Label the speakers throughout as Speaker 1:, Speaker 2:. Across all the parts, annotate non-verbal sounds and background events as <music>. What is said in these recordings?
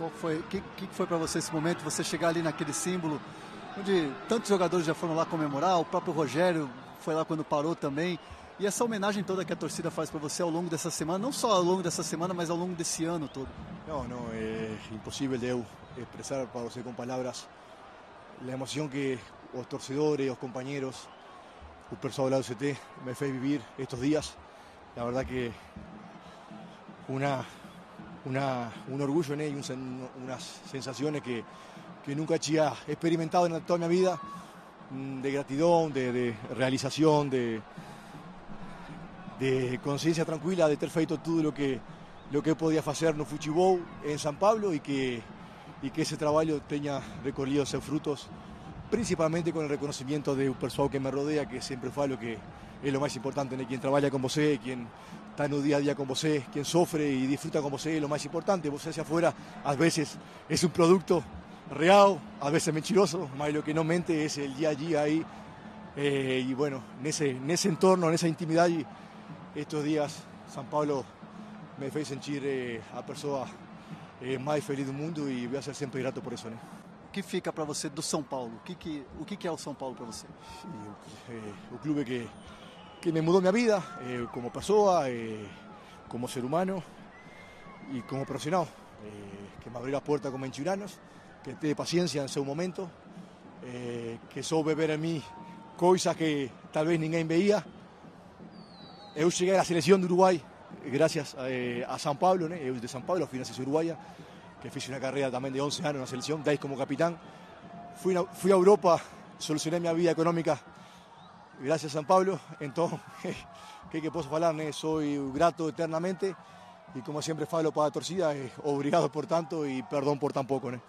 Speaker 1: qual foi, que, que foi para você esse momento, você chegar ali naquele símbolo, onde tantos jogadores já foram lá comemorar, o próprio Rogério foi lá quando parou também. E essa homenagem toda que a torcida faz para você ao longo dessa semana, não só ao longo dessa semana, mas ao longo desse ano todo.
Speaker 2: Não, não, é impossível eu expressar para você com palavras a emoção que os torcedores, os companheiros, o pessoal do CT me fez vivir estes dias. La verdad que una, una, un orgullo en ellos, unas sensaciones que, que nunca había experimentado en toda mi vida, mm, de gratitud, de, realización, de, de conciencia tranquila, de ter feito todo lo que, lo que podía hacer no futebol en San Pablo y que, y que ese trabajo tenga recorrido sus frutos, principalmente con el reconocimiento de un personal que me rodea, que siempre fue lo que es lo más importante, ¿no? quien trabaja con vos, quien está en un día a día con vos, quien sufre y disfruta con vos, es lo más importante. Vos hacia afuera a veces es un producto real, a veces mentiroso, más lo que no mente es el día a día ahí. Eh, y bueno, en ese, en ese entorno, en esa intimidad, y estos días San Pablo me fez sentir eh, a persona eh, mais feliz do mundo e vou ser sempre grato por isso. Né?
Speaker 1: O que fica para você do São Paulo? O que, que, o que, que é o São Paulo para você?
Speaker 2: Sí, o, o clube que, que me mudou minha vida eh, como pessoa, eh, como ser humano e como profissional. Eh, que me abriu a porta como enchiranos, que teve paciência em seu momento, eh, que soube ver em mim coisas que talvez ninguém veía. Eu cheguei à seleção do Uruguai gracias eh, a São Paulo, né? eu de São Paulo, fui na seleção uruguaia, que fiz uma carreira também de 11 anos na seleção, 10 como capitão. Fui, na, fui a Europa, solucionei minha vida econômica gracias a São Paulo, então, <laughs> que que posso falar, né? Sou grato eternamente e como sempre falo para a torcida, eh, obrigado por tanto e perdão por tão pouco, né?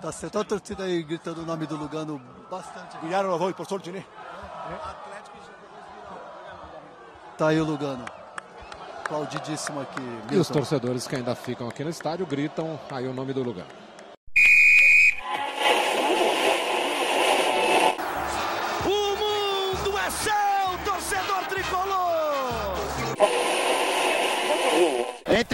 Speaker 1: Tá certo, a torcida aí gritando o nome do Lugano bastante.
Speaker 2: Viraram os dois, por sorte, né?
Speaker 1: Tá aí o Lugano. Aplaudidíssimo aqui.
Speaker 3: E os torcedores que ainda ficam aqui no estádio gritam aí o nome do lugar.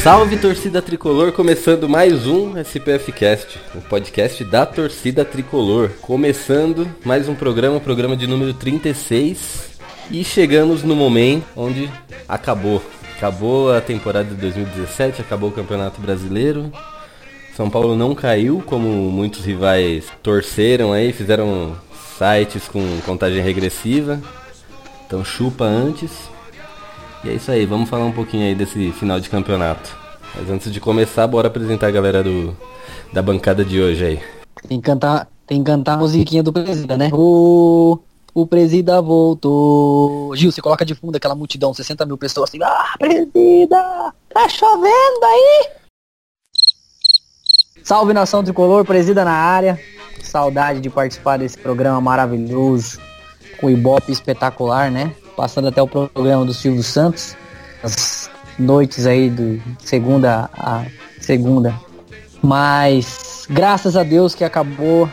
Speaker 4: Salve,
Speaker 5: torcida tricolor, começando mais um SPF Cast, o podcast da torcida tricolor. Começando mais um programa, programa de número 36. E chegamos no momento onde acabou. Acabou a temporada de 2017, acabou o Campeonato Brasileiro. São Paulo não caiu, como muitos rivais torceram aí, fizeram sites com contagem regressiva. Então chupa antes. E é isso aí, vamos falar um pouquinho aí desse final de campeonato. Mas antes de começar, bora apresentar a galera do, da bancada de hoje aí.
Speaker 6: Tem que cantar, tem que cantar a musiquinha do Presida, né? O, o Presida voltou. Gil, você coloca de fundo aquela multidão, 60 mil pessoas assim. Ah, Presida! Tá chovendo aí! Salve nação tricolor, Presida na área. Saudade de participar desse programa maravilhoso. Com o Ibope espetacular, né? Passando até o programa do Silvio Santos. As noites aí do segunda a segunda. Mas graças a Deus que acabou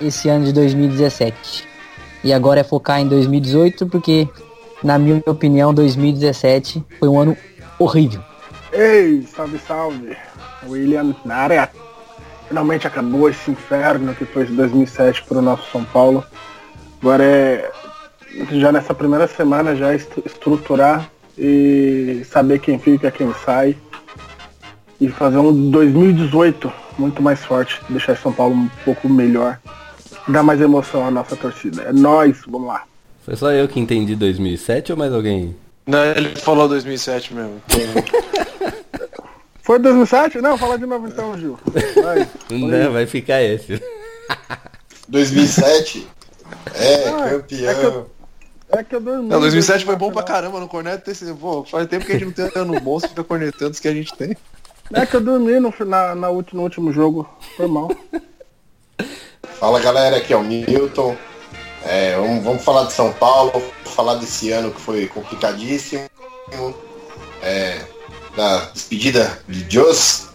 Speaker 6: esse ano de 2017. E agora é focar em 2018 porque na minha opinião 2017 foi um ano horrível.
Speaker 7: Ei, salve, salve. William na área. Finalmente acabou esse inferno que foi 2007 para o nosso São Paulo. Agora é já nessa primeira semana já est- estruturar e saber quem fica, quem sai e fazer um 2018 muito mais forte, deixar São Paulo um pouco melhor, dar mais emoção à nossa torcida. É nós, vamos lá.
Speaker 5: Foi só eu que entendi 2007 ou mais alguém?
Speaker 8: Não, ele falou 2007 mesmo.
Speaker 7: Foi 2007? Não, fala de novo então, Gil. Vai.
Speaker 5: Não, vai ficar esse.
Speaker 9: 2007 é
Speaker 7: Ah,
Speaker 9: campeão.
Speaker 7: é que eu- É que eu dormi.
Speaker 8: Não, 2007 foi bom pra caramba no corneto. Esse, pô, faz tempo que a gente não tem ano bom, você fica cornetando os que a gente tem.
Speaker 7: É que eu dormi no, na, na ulti- no último jogo. Foi mal.
Speaker 9: Fala galera, aqui é o Newton. É, vamos, vamos falar de São Paulo, falar desse ano que foi complicadíssimo, é, da despedida de Jos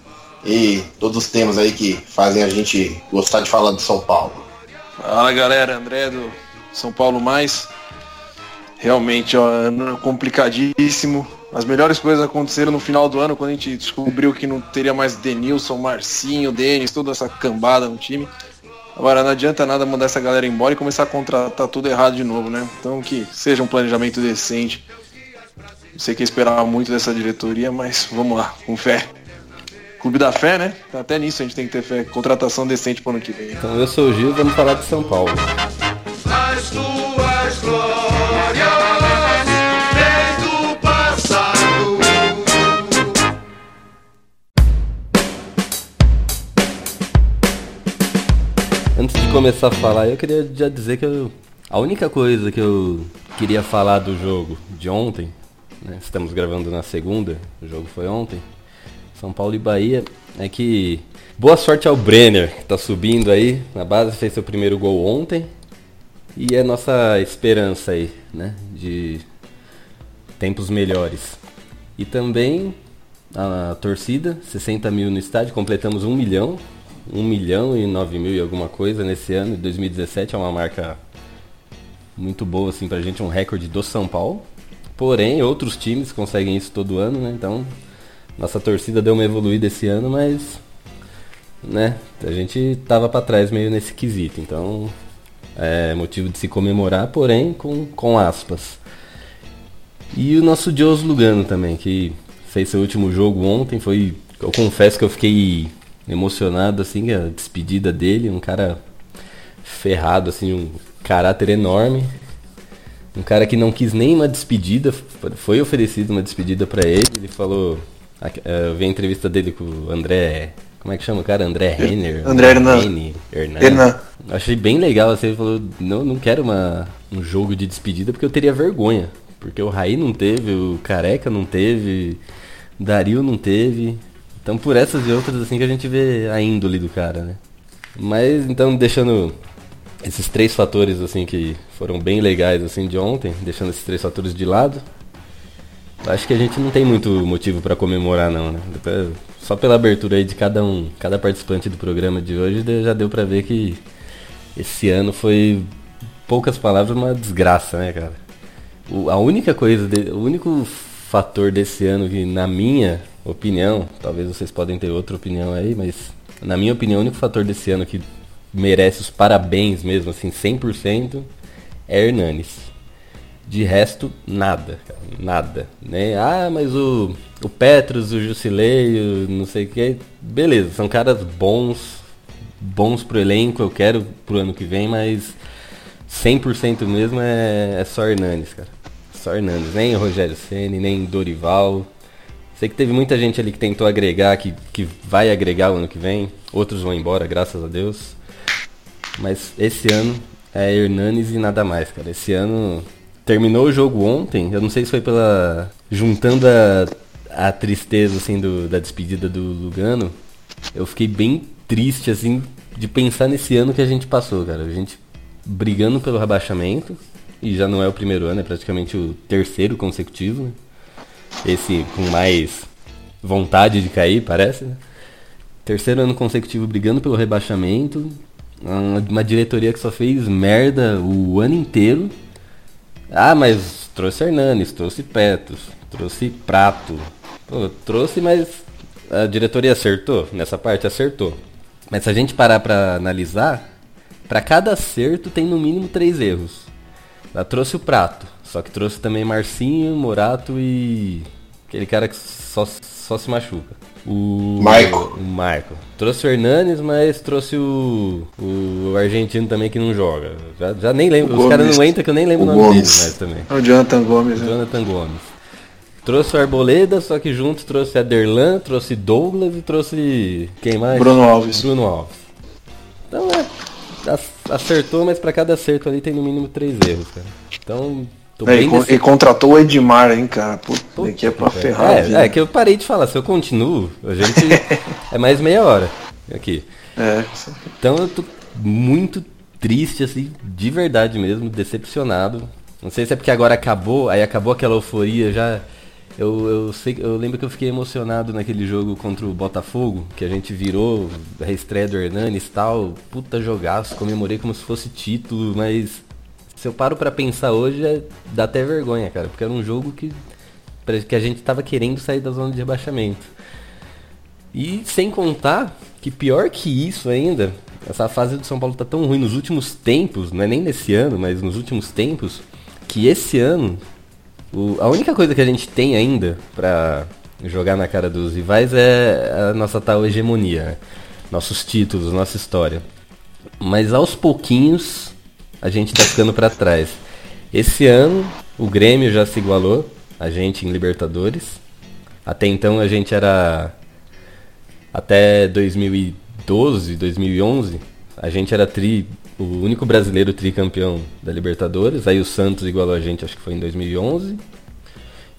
Speaker 9: e todos os temas aí que fazem a gente gostar de falar de São Paulo.
Speaker 8: Fala galera, André do São Paulo Mais. Realmente, ó, ano complicadíssimo. As melhores coisas aconteceram no final do ano, quando a gente descobriu que não teria mais Denilson, Marcinho, Denis, toda essa cambada no time. Agora não adianta nada mandar essa galera embora e começar a contratar tudo errado de novo, né? Então que seja um planejamento decente. Eu sei que esperava muito dessa diretoria, mas vamos lá, com fé. Clube da fé, né? Até nisso a gente tem que ter fé. Contratação decente pro ano que vem.
Speaker 5: Então eu sou o Gil, vamos falar de São Paulo.
Speaker 4: As tuas glórias
Speaker 5: começar a falar, eu queria já dizer que eu, a única coisa que eu queria falar do jogo de ontem, né, estamos gravando na segunda, o jogo foi ontem, São Paulo e Bahia, é que boa sorte ao Brenner, que tá subindo aí na base, fez seu primeiro gol ontem, e é nossa esperança aí, né, de tempos melhores. E também a torcida, 60 mil no estádio, completamos um milhão, 1 milhão e 9 mil e alguma coisa nesse ano, 2017 é uma marca muito boa assim pra gente, um recorde do São Paulo. Porém, outros times conseguem isso todo ano, né? Então, nossa torcida deu uma evoluída esse ano, mas né, a gente tava para trás meio nesse quesito. Então, é motivo de se comemorar, porém com, com aspas. E o nosso Dios Lugano também, que fez seu último jogo ontem, foi eu confesso que eu fiquei emocionado assim, a despedida dele, um cara ferrado assim, um caráter enorme. Um cara que não quis nem uma despedida, foi oferecido uma despedida para ele, ele falou, eu vi a entrevista dele com o André, como é que chama o cara? André Renner? <laughs>
Speaker 8: André Hernan.
Speaker 5: Hernan. Achei bem legal, assim, ele falou, não, não quero uma, um jogo de despedida porque eu teria vergonha. Porque o Raí não teve, o Careca não teve, Dario não teve. Então por essas e outras assim que a gente vê a índole do cara, né? Mas então deixando esses três fatores assim que foram bem legais assim de ontem, deixando esses três fatores de lado, acho que a gente não tem muito motivo para comemorar não, né? Só pela abertura aí de cada um, cada participante do programa de hoje, já deu pra ver que esse ano foi poucas palavras uma desgraça, né, cara? O- a única coisa, de- o único fator desse ano que, na minha opinião, talvez vocês podem ter outra opinião aí, mas na minha opinião, o único fator desse ano que merece os parabéns mesmo, assim, 100%, é Hernanes. De resto, nada, nada. Né? Ah, mas o, o Petros, o Jusilei, o não sei o que, beleza, são caras bons, bons pro elenco, eu quero pro ano que vem, mas 100% mesmo é, é só Hernanes, cara. Só Hernanes, nem Rogério Ceni, nem Dorival. Sei que teve muita gente ali que tentou agregar, que, que vai agregar o ano que vem. Outros vão embora, graças a Deus. Mas esse ano é Hernanes e nada mais, cara. Esse ano terminou o jogo ontem. Eu não sei se foi pela. juntando a, a tristeza assim do, da despedida do Lugano. Eu fiquei bem triste assim de pensar nesse ano que a gente passou, cara. A gente brigando pelo rebaixamento. E já não é o primeiro ano, é praticamente o terceiro consecutivo, né? Esse com mais vontade de cair, parece, né? Terceiro ano consecutivo brigando pelo rebaixamento. Uma, diretoria que só fez merda o ano inteiro. Ah, mas trouxe Hernanes, trouxe Petos, trouxe Prato. Pô, trouxe, mas a diretoria acertou? Nessa parte acertou. Mas se a gente parar pra analisar, pra cada acerto tem no mínimo três erros. Ela trouxe o Prato, só que trouxe também Marcinho, Morato e aquele cara que só, só se machuca. O
Speaker 9: Maico.
Speaker 5: O Maico. Trouxe o Hernanes, mas trouxe o, o argentino também que não joga. Já, já nem lembro,
Speaker 8: O
Speaker 5: os caras não entram que eu nem lembro o,
Speaker 8: O
Speaker 5: nome
Speaker 8: Gomes.
Speaker 5: deles mais também.
Speaker 8: É o Jonathan Gomes, né?
Speaker 5: Jonathan Gomes. Trouxe o Arboleda, só que junto trouxe a Derlan, trouxe Douglas e trouxe. Quem mais?
Speaker 8: Bruno Alves.
Speaker 5: Bruno Alves. Então é. ac- Acertou, mas pra cada acerto ali tem no mínimo três erros, cara. Então,
Speaker 8: é, e, e, contratou o Edmar, hein, cara? Puta, que é pra ferrar.
Speaker 5: É, é, que eu parei de falar. Se eu continuo, a gente. <laughs> é mais meia hora aqui. É. Então eu tô muito triste, assim, de verdade mesmo, decepcionado. Não sei se é porque agora acabou, aí acabou aquela euforia já. Eu, eu, sei, eu lembro que eu fiquei emocionado naquele jogo contra o Botafogo, que a gente virou a reestreia do Hernanes e tal. Puta jogaço, comemorei como se fosse título, mas se eu paro para pensar hoje, é, dá até vergonha, cara, porque era um jogo que, que a gente tava querendo sair da zona de rebaixamento. E sem contar que pior que isso ainda, essa fase do São Paulo tá tão ruim nos últimos tempos, não é nem nesse ano, mas nos últimos tempos, que esse ano o, a única coisa que a gente tem ainda para jogar na cara dos rivais é a nossa tal hegemonia, né? nossos títulos, nossa história. Mas aos pouquinhos a gente tá ficando para trás. Esse ano o Grêmio já se igualou a gente em Libertadores. Até então a gente era até 2012, 2011, a gente era tri o único brasileiro tricampeão da Libertadores. Aí o Santos igualou a gente, acho que foi em 2011.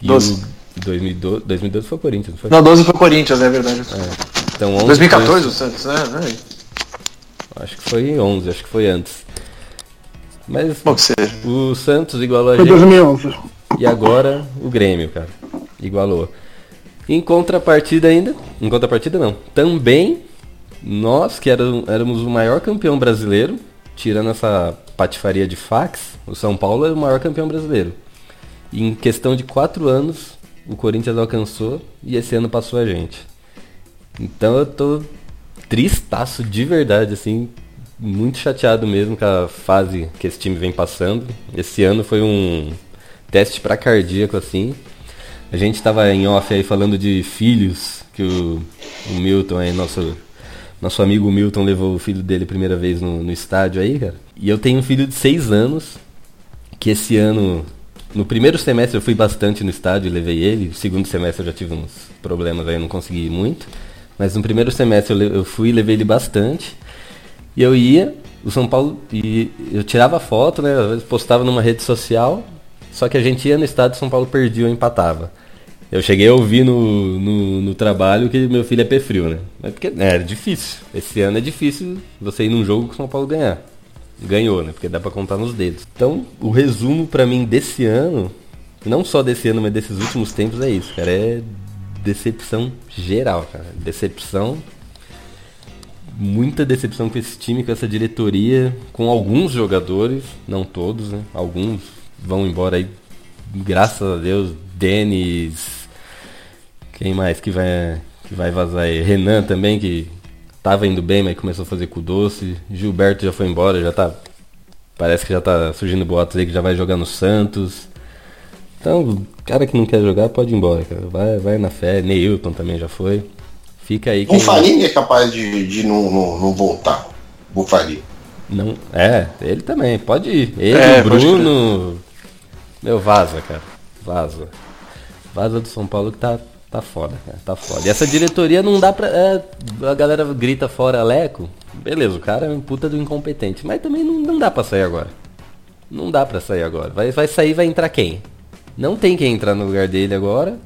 Speaker 5: E 12. o 2012, 2012 foi o Corinthians, não foi?
Speaker 8: Não, 12 foi o Corinthians, é verdade. É. Então, 11 2014 foi... o Santos, né?
Speaker 5: É. Acho que foi 11, acho que foi antes. Mas Bom, o Santos igualou a foi gente. 2011. E agora o Grêmio, cara. Igualou. Em contrapartida ainda, em contrapartida não, também nós que éramos o maior campeão brasileiro, tirando essa patifaria de fax, o São Paulo é o maior campeão brasileiro. E em questão de quatro anos, o Corinthians alcançou e esse ano passou a gente. Então eu tô tristaço de verdade, assim, muito chateado mesmo com a fase que esse time vem passando. Esse ano foi um teste para cardíaco, assim. A gente estava em off aí falando de filhos, que o, o Milton aí, nosso nosso amigo Milton levou o filho dele primeira vez no, no estádio aí, cara. E eu tenho um filho de 6 anos, que esse ano, no primeiro semestre eu fui bastante no estádio levei ele. No segundo semestre eu já tive uns problemas aí, não consegui ir muito. Mas no primeiro semestre eu, eu fui e levei ele bastante. E eu ia, o São Paulo, e eu tirava foto, né? Às vezes postava numa rede social. Só que a gente ia no estádio São Paulo perdia ou empatava. Eu cheguei a ouvir no, no, no, trabalho que meu filho é pé frio, né? Mas porque é, é difícil. Esse ano é difícil você ir num jogo que o São Paulo ganhar. Ganhou, né? Porque dá pra contar nos dedos. Então, o resumo para mim desse ano, não só desse ano, mas desses últimos tempos é isso, cara. É decepção geral, cara. Decepção. Muita decepção com esse time, com essa diretoria, com alguns jogadores, não todos, né? Alguns vão embora aí, graças a Deus. Denis, quem mais que vai, que vai vazar aí? Renan também, que tava indo bem, mas começou a fazer com doce. Gilberto já foi embora, já tá. Parece que já tá surgindo boatos aí que já vai jogar no Santos. Então, cara que não quer jogar pode ir embora, cara. Vai, vai na fé. Neilton também já foi. Fica aí.
Speaker 9: Bufarini é capaz de, de não, não, não voltar. Bufarini.
Speaker 5: Não, é, ele também, pode ir. Ele, é, o Bruno. Meu, vaza, cara. Vaza. Vaza do São Paulo que tá, Tá foda, cara, tá foda. E essa diretoria não dá pra. É, a galera grita fora Leco. Beleza, o cara é um puta do incompetente. Mas também não, não dá pra sair agora. Não dá pra sair agora. Vai, vai sair, vai entrar quem? Não tem quem entrar no lugar dele agora.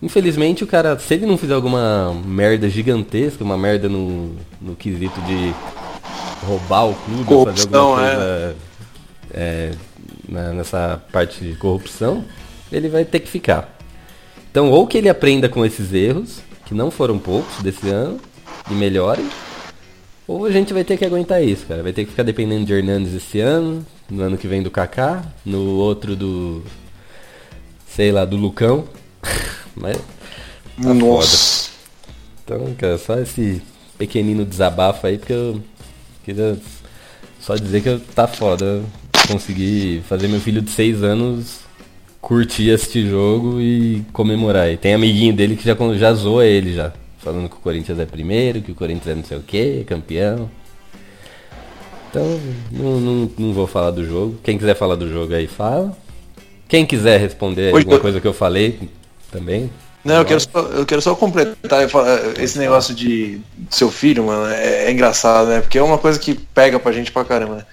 Speaker 5: Infelizmente o cara, se ele não fizer alguma merda gigantesca, uma merda no, no quesito de roubar o clube, corrupção, fazer alguma coisa é. É, nessa parte de corrupção, ele vai ter que ficar. Então, ou que ele aprenda com esses erros, que não foram poucos desse ano, e melhore, ou a gente vai ter que aguentar isso, cara. Vai ter que ficar dependendo de Hernandes esse ano, no ano que vem do Kaká, no outro do. sei lá, do Lucão. Mas. Tá Nossa. Foda. Então, cara, só esse pequenino desabafo aí, porque eu queria só dizer que eu tá foda. Conseguir fazer meu filho de 6 anos curtir este jogo e comemorar. E tem amiguinho dele que já, já zoa ele já. Falando que o Corinthians é primeiro, que o Corinthians é não sei o que, campeão. Então, não, não, não, vou falar do jogo. Quem quiser falar do jogo aí, fala. Quem quiser responder alguma eu... coisa que eu falei, também.
Speaker 8: Não, eu quero, só, eu quero só completar esse negócio de seu filho, mano, é, é, engraçado, né? Porque é uma coisa que pega pra gente pra caramba, né?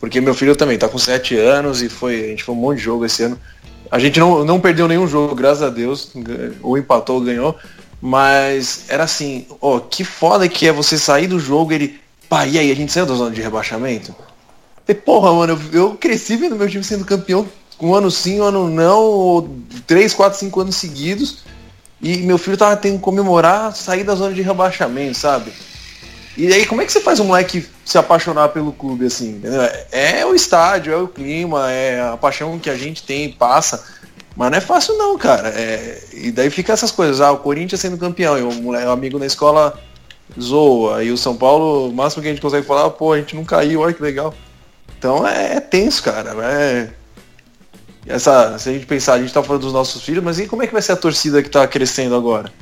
Speaker 8: Porque meu filho também tá com 7 anos e foi, a gente foi um monte de jogo esse ano. A gente não, não perdeu nenhum jogo, graças a Deus. Ou empatou ou ganhou. Mas era assim, ó, que foda que é você sair do jogo ele. Pá, e aí, a gente saiu da zona de rebaixamento? E, porra, mano, eu, eu cresci vendo meu time sendo campeão um ano sim, um ano não, 3, 4, 5 anos seguidos. E meu filho tava tendo que comemorar sair da zona de rebaixamento, sabe? E aí, como é que você faz um moleque se apaixonar pelo clube, assim? Entendeu? É o estádio, é o clima, é a paixão que a gente tem, passa. Mas não é fácil não, cara. É... E daí fica essas coisas, ah, o Corinthians sendo campeão, e o amigo na escola zoa. E o São Paulo, o máximo que a gente consegue falar, pô, a gente não caiu, olha que legal. Então é, é tenso, cara. É... Essa, se a gente pensar, a gente tá falando dos nossos filhos, mas e como é que vai ser a torcida que tá crescendo agora?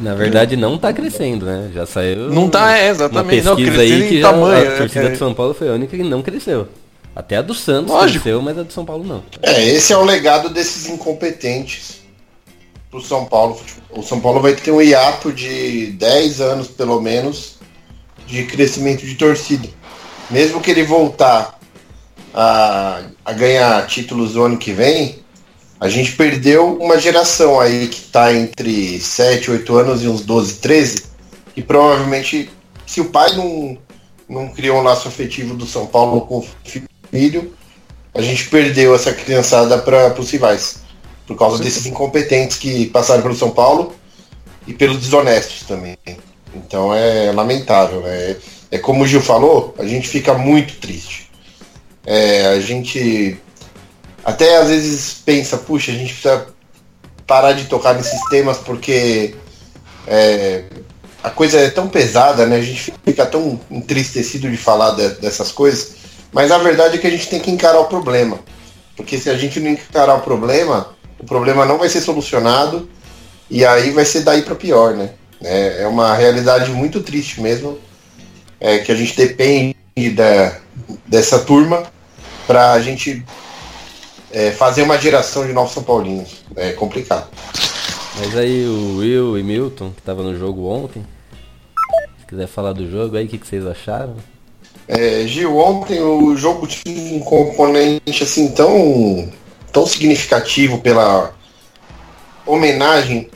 Speaker 5: Na verdade não tá crescendo, né? Já saiu.
Speaker 8: Não tá, é, exatamente.
Speaker 5: Uma pesquisa
Speaker 8: não,
Speaker 5: aí que já,
Speaker 8: tamanho,
Speaker 5: a torcida
Speaker 8: é.
Speaker 5: de São Paulo foi a única que não cresceu. Até a do Santos
Speaker 8: Lógico.
Speaker 5: cresceu, mas a do São Paulo não.
Speaker 9: É, esse é o legado desses incompetentes pro São Paulo. O São Paulo vai ter um hiato de 10 anos, pelo menos, de crescimento de torcida. Mesmo que ele voltar a, a ganhar títulos no ano que vem, a gente perdeu uma geração aí que está entre 7, 8 anos e uns 12, 13, e provavelmente, se o pai não, não criou um laço afetivo do São Paulo com o filho, a gente perdeu essa criançada para os rivais. Por causa desses incompetentes que passaram pelo São Paulo e pelos desonestos também. Então é lamentável. É, é como o Gil falou, a gente fica muito triste. É, a gente até às vezes pensa, puxa, a gente precisa parar de tocar nesses temas porque é, a coisa é tão pesada, né? A gente fica tão entristecido de falar de- dessas coisas, mas a verdade é que a gente tem que encarar o problema. Porque se a gente não encarar o problema, o problema não vai ser solucionado e aí vai ser daí para pior, né? É, é uma realidade muito triste mesmo, é, que a gente depende da, dessa turma para a gente é, fazer uma geração de novos São Paulinos. É complicado.
Speaker 5: Mas aí o Will e Milton, que tava no jogo ontem, se quiser falar do jogo aí, o que, que vocês acharam?
Speaker 9: É, Gil, ontem o jogo tinha um componente assim tão, tão significativo pela homenagem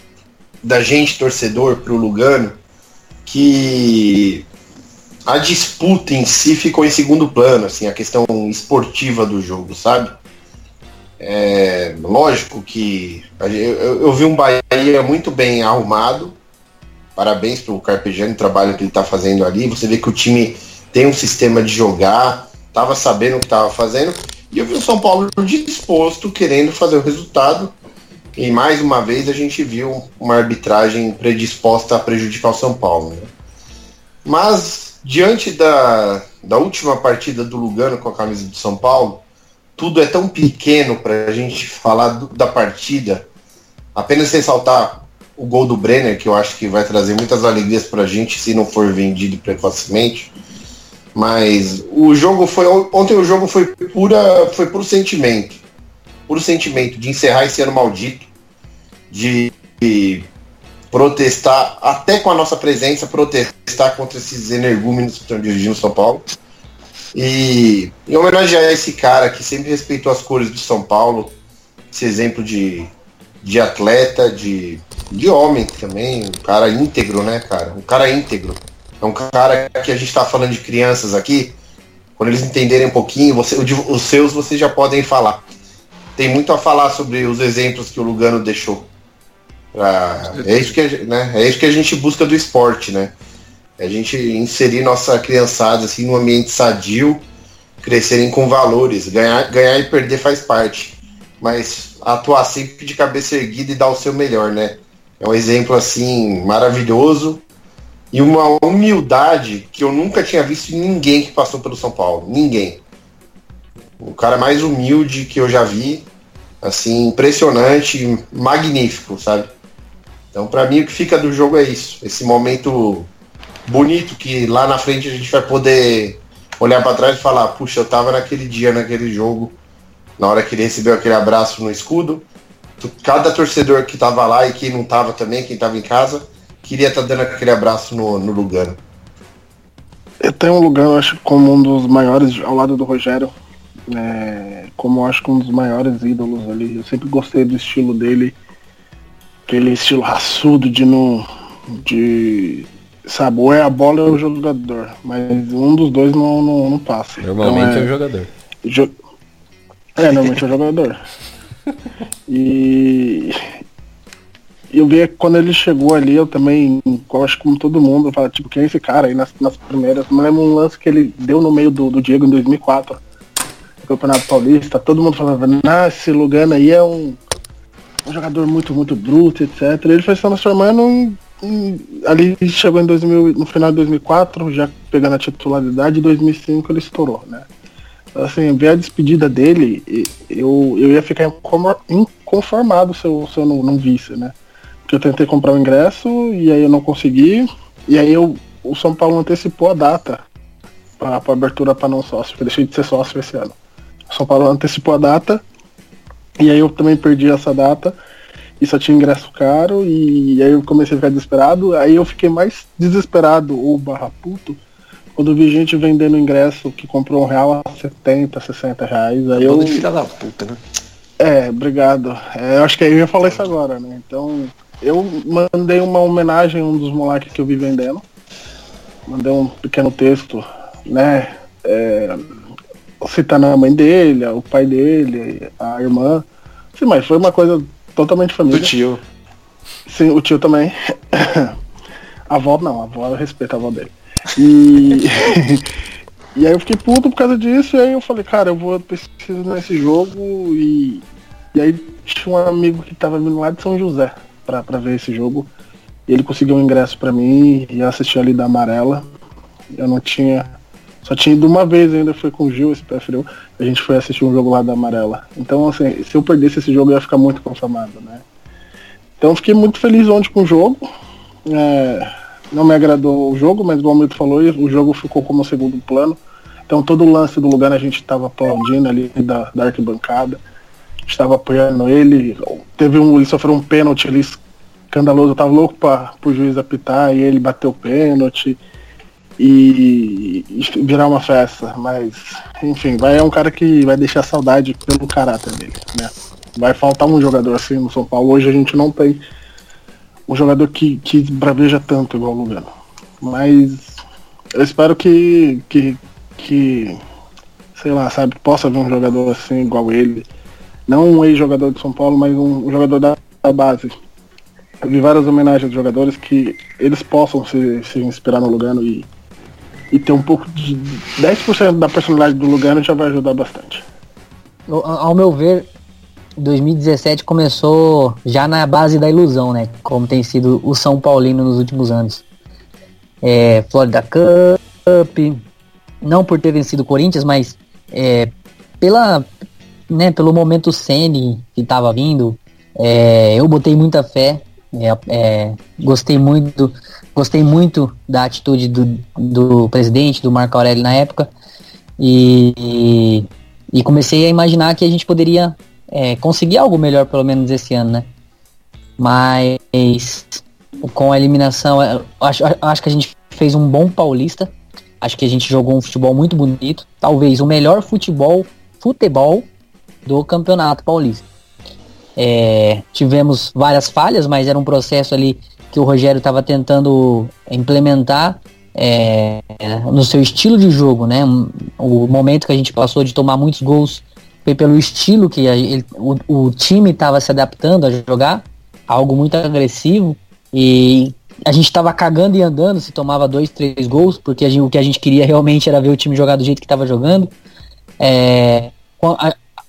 Speaker 9: da gente, torcedor, pro Lugano, que a disputa em si ficou em segundo plano, assim, a questão esportiva do jogo, sabe? É, lógico que eu, eu vi um Bahia muito bem arrumado. Parabéns pro Carpegiani, o trabalho que ele tá fazendo ali. Você vê que o time tem um sistema de jogar, tava sabendo o que tava fazendo. E eu vi o São Paulo disposto, querendo fazer o resultado. E mais uma vez a gente viu uma arbitragem predisposta a prejudicar o São Paulo. né? Mas diante da, da última partida do Lugano com a camisa do São Paulo, tudo é tão pequeno para a gente falar do- da partida. Apenas ressaltar o gol do Brenner, que eu acho que vai trazer muitas alegrias para a gente se não for vendido precocemente. Mas o jogo foi ontem o jogo foi pura foi puro sentimento, puro sentimento de encerrar esse ano maldito, de, de protestar até com a nossa presença, protestar contra esses energúmenos que estão dirigindo São Paulo. E em homenagear esse cara que sempre respeitou as cores do São Paulo, esse exemplo de, de atleta, de, de homem também, um cara íntegro, né, cara? Um cara íntegro. É um cara que a gente tá falando de crianças aqui, quando eles entenderem um pouquinho, você, os seus vocês já podem falar. Tem muito a falar sobre os exemplos que o Lugano deixou. Pra- é, isso que a, né, é isso que a gente busca do esporte, né? É a gente inserir nossa criançada assim, num ambiente sadio, crescerem com valores. Ganhar, ganhar e perder faz parte. Mas atuar sempre de cabeça erguida e dar o seu melhor, né? É um exemplo assim maravilhoso e uma humildade que eu nunca tinha visto em ninguém que passou pelo São Paulo. Ninguém. O cara mais humilde que eu já vi, assim, impressionante, magnífico, sabe? Então, pra mim, o que fica do jogo é isso. Esse momento bonito que lá na frente a gente vai poder olhar pra trás e falar: puxa, eu tava naquele dia, naquele jogo, na hora que ele recebeu aquele abraço no escudo. Cada torcedor que tava lá e quem não tava também, quem tava em casa, queria estar dando aquele abraço no, no Lugano.
Speaker 7: Eu tenho um lugar, eu acho, como um dos maiores, ao lado do Rogério, é, como acho que um dos maiores ídolos ali. Eu sempre gostei do estilo dele, aquele estilo raçudo de não. de. Sabe, ou é a bola ou é o jogador. Mas um dos dois não, não, não passa.
Speaker 5: Normalmente
Speaker 7: Então,
Speaker 5: é o jogador.
Speaker 7: Jo- É, normalmente é o jogador. <laughs> E eu vi que quando ele chegou ali, eu também, eu acho que como todo mundo, eu falo, tipo, quem é esse cara aí nas, nas primeiras? Eu lembro um lance que ele deu no meio do, do Diego em 2004, no Campeonato Paulista, todo mundo falava, ah, esse Lugano aí é um, um jogador muito, muito bruto, etc. Ele foi se transformando em, em- ali chegou em 2000, no final de 2004, já pegando a titularidade, em 2005 ele estourou, né? assim, ver a despedida dele, eu, eu ia ficar inconfor- inconformado se eu, se eu não, não visse, né? Porque eu tentei comprar o ingresso e aí eu não consegui. E aí eu, o São Paulo antecipou a data para abertura para não sócio, porque deixei de ser sócio esse ano. O São Paulo antecipou a data e aí eu também perdi essa data e só tinha ingresso caro e aí eu comecei a ficar desesperado. Aí eu fiquei mais desesperado ou barra puto quando vi gente vendendo ingresso que comprou um real a 70, 60 reais. Aí eu.
Speaker 8: Filha da puta, né?
Speaker 7: É, obrigado. É, eu acho que eu ia falar isso agora, né? Então, eu mandei uma homenagem a um dos moleques que eu vi vendendo. Mandei um pequeno texto, né? É, citando a mãe dele, o pai dele, a irmã. Sim, mas foi uma coisa totalmente família.
Speaker 8: Do tio.
Speaker 7: Sim, o tio também. <coughs> A avó não, a avó eu respeito a avó dele. E, <laughs> e aí eu fiquei puto por causa disso, e aí eu falei, cara, eu vou preciso nesse jogo e, e aí tinha um amigo que tava vindo lá de São José pra, pra ver esse jogo. E ele conseguiu um ingresso pra mim e eu assisti ali da amarela. Eu não tinha. Só tinha ido uma vez ainda, foi com o Gil, esse pé frio. A gente foi assistir um jogo lá da amarela. Então, assim, se eu perdesse esse jogo eu ia ficar muito conformado, né? Então fiquei muito feliz ontem com o jogo. É, não me agradou o jogo, mas o Milton falou, o jogo ficou como segundo plano. Então todo o lance do lugar a gente estava aplaudindo ali da, da arquibancada. Estava apoiando ele. Teve um. Ele sofreu um pênalti ali escandaloso. Eu tava louco para o juiz apitar e ele bateu o pênalti e, e virar uma festa. Mas, enfim, vai, é um cara que vai deixar saudade pelo caráter dele, né? Vai faltar um jogador assim no São Paulo. Hoje a gente não tem um jogador que, que braveja tanto igual o Lugano. Mas eu espero que, que, que, sei lá, sabe, possa ver um jogador assim igual ele. Não um ex-jogador de São Paulo, mas um, um jogador da, da base. Eu vi várias homenagens de jogadores que eles possam se, se inspirar no Lugano e, e ter um pouco de 10% da personalidade do Lugano já vai ajudar bastante.
Speaker 6: Ao meu ver, 2017 começou já na base da ilusão, né? Como tem sido o São Paulino nos últimos anos. É, Florida Cup, não por ter vencido o Corinthians, mas é, pela, né, pelo momento Sene que estava vindo, é, eu botei muita fé, é, é, gostei muito, gostei muito da atitude do, do presidente, do Marco Aurélio na época, e, e, comecei a imaginar que a gente poderia é, conseguir algo melhor pelo menos esse ano, né? Mas com a eliminação, eu acho, acho que a gente fez um bom paulista. Acho que a gente jogou um futebol muito bonito. Talvez o melhor futebol, futebol do campeonato paulista. É, tivemos várias falhas, mas era um processo ali que o Rogério estava tentando implementar é, no seu estilo de jogo, né? O momento que a gente passou de tomar muitos gols foi pelo estilo que a, ele, o, o time estava se adaptando a jogar, algo muito agressivo e a gente estava cagando e andando se tomava dois, três gols, porque gente, o que a gente queria realmente era ver o time jogar do jeito que estava jogando. É,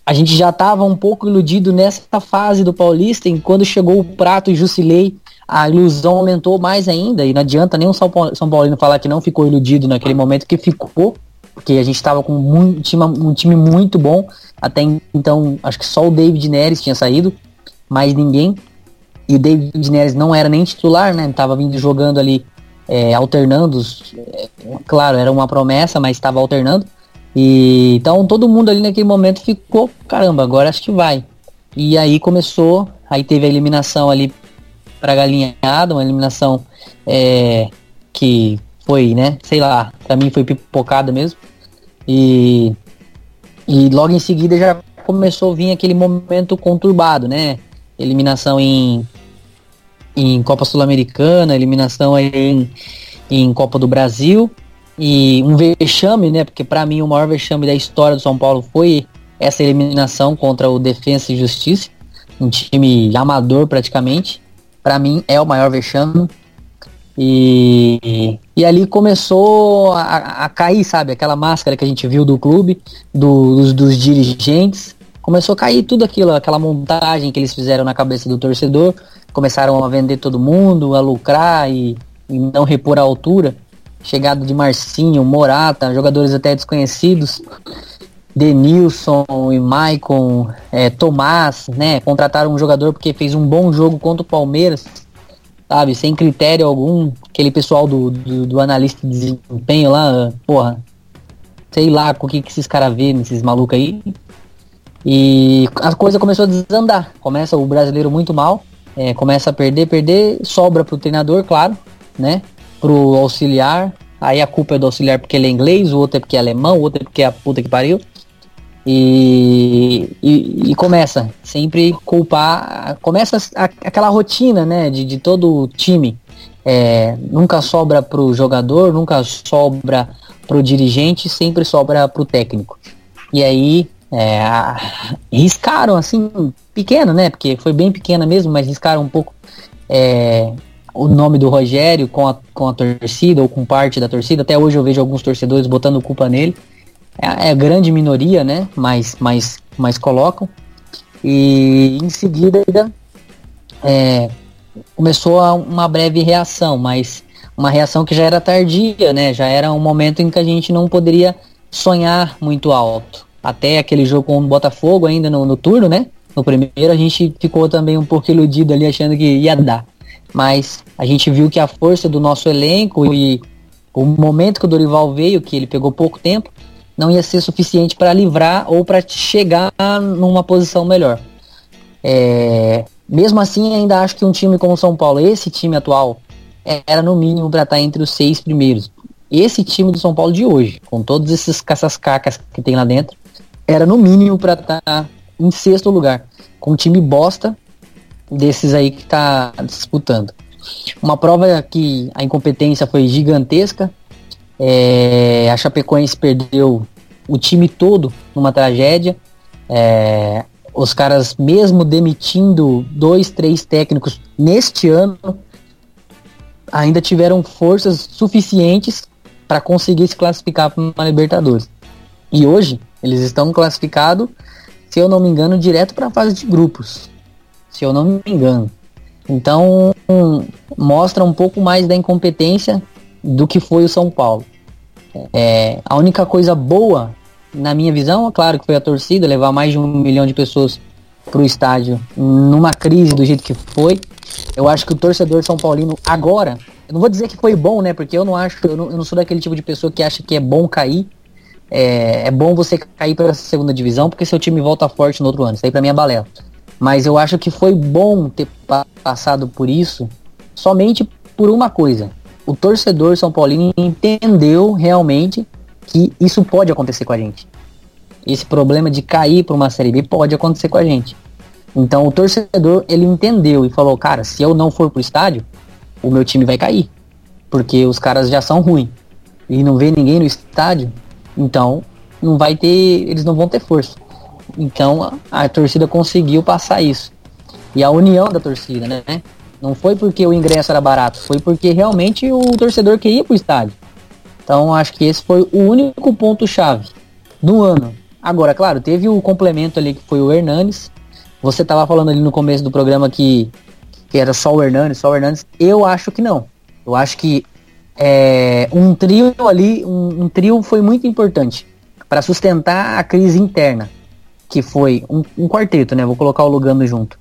Speaker 6: a, gente já estava um pouco iludido nessa fase do Paulista, e quando chegou o Prato e Jusilei, a ilusão aumentou mais ainda, e não adianta o São, Paulino falar que não ficou iludido naquele momento, que ficou, porque a gente estava com um, time, um time muito bom, até então acho que só o David Neres tinha saído, mais ninguém, e o David Neres não era nem titular, né? Tava vindo jogando ali, é, alternando. É, claro, era uma promessa, mas estava alternando. E então todo mundo ali naquele momento ficou, caramba, agora acho que vai. E aí começou, aí teve a eliminação ali para galinhada, uma eliminação é, que foi, né? Sei lá, pra mim foi pipocada mesmo. E, e logo em seguida já começou a vir aquele momento conturbado, né? Eliminação em, em Copa Sul-Americana, eliminação em, em Copa do Brasil e um vexame, né? Porque para mim o maior vexame da história do São Paulo foi essa eliminação contra o Defensa e Justiça, um time amador praticamente. Para mim é o maior vexame. E, e ali começou a, a, cair, sabe? Aquela máscara que a gente viu do clube, do, dos, dos dirigentes. Começou a cair tudo aquilo, aquela montagem que eles fizeram na cabeça do torcedor. Começaram a vender todo mundo, a lucrar e, e não repor a altura. Chegada de Marcinho, Morata, jogadores até desconhecidos. Denilson e Maicon, é, Tomás, né? Contrataram um jogador porque fez um bom jogo contra o Palmeiras sabe, sem critério algum, aquele pessoal do, do, do analista de desempenho lá, porra, sei lá com o que, que esses caras vê nesses malucos aí. E a coisa começou a desandar. Começa o brasileiro muito mal, é, começa a perder, perder, sobra pro treinador, claro, né? Pro auxiliar. Aí a culpa é do auxiliar porque ele é inglês, o outro é porque é alemão, o outro é porque é a puta que pariu. E, e, e, começa sempre culpar, começa a, aquela rotina, né, de, de todo time. É, nunca sobra pro jogador, nunca sobra pro dirigente, sempre sobra pro técnico. E aí é, riscaram assim, pequeno, né, porque foi bem pequena mesmo, mas riscaram um pouco é, o nome do Rogério com a, com a torcida ou com parte da torcida. Até hoje eu vejo alguns torcedores botando culpa nele é, é grande minoria, né? Mas, mas, mas colocam. E em seguida é, começou uma breve reação, mas uma reação que já era tardia, né? Já era um momento em que a gente não poderia sonhar muito alto. Até aquele jogo com o Botafogo ainda no, no turno, né? No primeiro a gente ficou também um pouco iludido ali achando que ia dar. Mas a gente viu que a força do nosso elenco e o momento que o Dorival veio, que ele pegou pouco tempo, não ia ser suficiente para livrar ou para chegar numa posição melhor. É, mesmo assim, ainda acho que um time como o São Paulo, esse time atual, era no mínimo para estar tá entre os seis primeiros. Esse time do São Paulo de hoje, com todas essas caças cacas que tem lá dentro, era no mínimo para estar tá em sexto lugar. Com um time bosta desses aí que está disputando. Uma prova que a incompetência foi gigantesca. É, a Chapecoense perdeu o time todo numa tragédia. É, os caras, mesmo demitindo dois, três técnicos neste ano, ainda tiveram forças suficientes para conseguir se classificar para uma Libertadores. E hoje eles estão classificados, se eu não me engano, direto para a fase de grupos. Se eu não me engano. Então um, mostra um pouco mais da incompetência do que foi o São Paulo. É, a única coisa boa na minha visão, é claro que foi a torcida, levar mais de um milhão de pessoas pro estádio numa crise do jeito que foi. Eu acho que o torcedor São Paulino agora, eu não vou dizer que foi bom, né? Porque eu não acho, eu não, eu não sou daquele tipo de pessoa que acha que é bom cair. É, é bom você cair para a segunda divisão, porque seu time volta forte no outro ano. Isso aí pra mim é balela. Mas eu acho que foi bom ter passado por isso somente por uma coisa. O torcedor São Paulino entendeu realmente que isso pode acontecer com a gente. Esse problema de cair para uma série B pode acontecer com a gente. Então o torcedor ele entendeu e falou, cara, se eu não for pro estádio, o meu time vai cair, porque os caras já são ruins e não vê ninguém no estádio, então não vai ter, eles não vão ter força. Então a, torcida conseguiu passar isso e a união da torcida, né? Não foi porque o ingresso era barato, foi porque realmente o torcedor queria pro estádio. Então acho que esse foi o único ponto chave do ano. Agora, claro, teve o complemento ali que foi o Hernanes. Você estava falando ali no começo do programa que, que era só o Hernanes, só o Hernanes. Eu acho que não. Eu acho que é, um trio ali, um, um trio foi muito importante para sustentar a crise interna, que foi um, um, quarteto, né? Vou colocar o Lugano junto.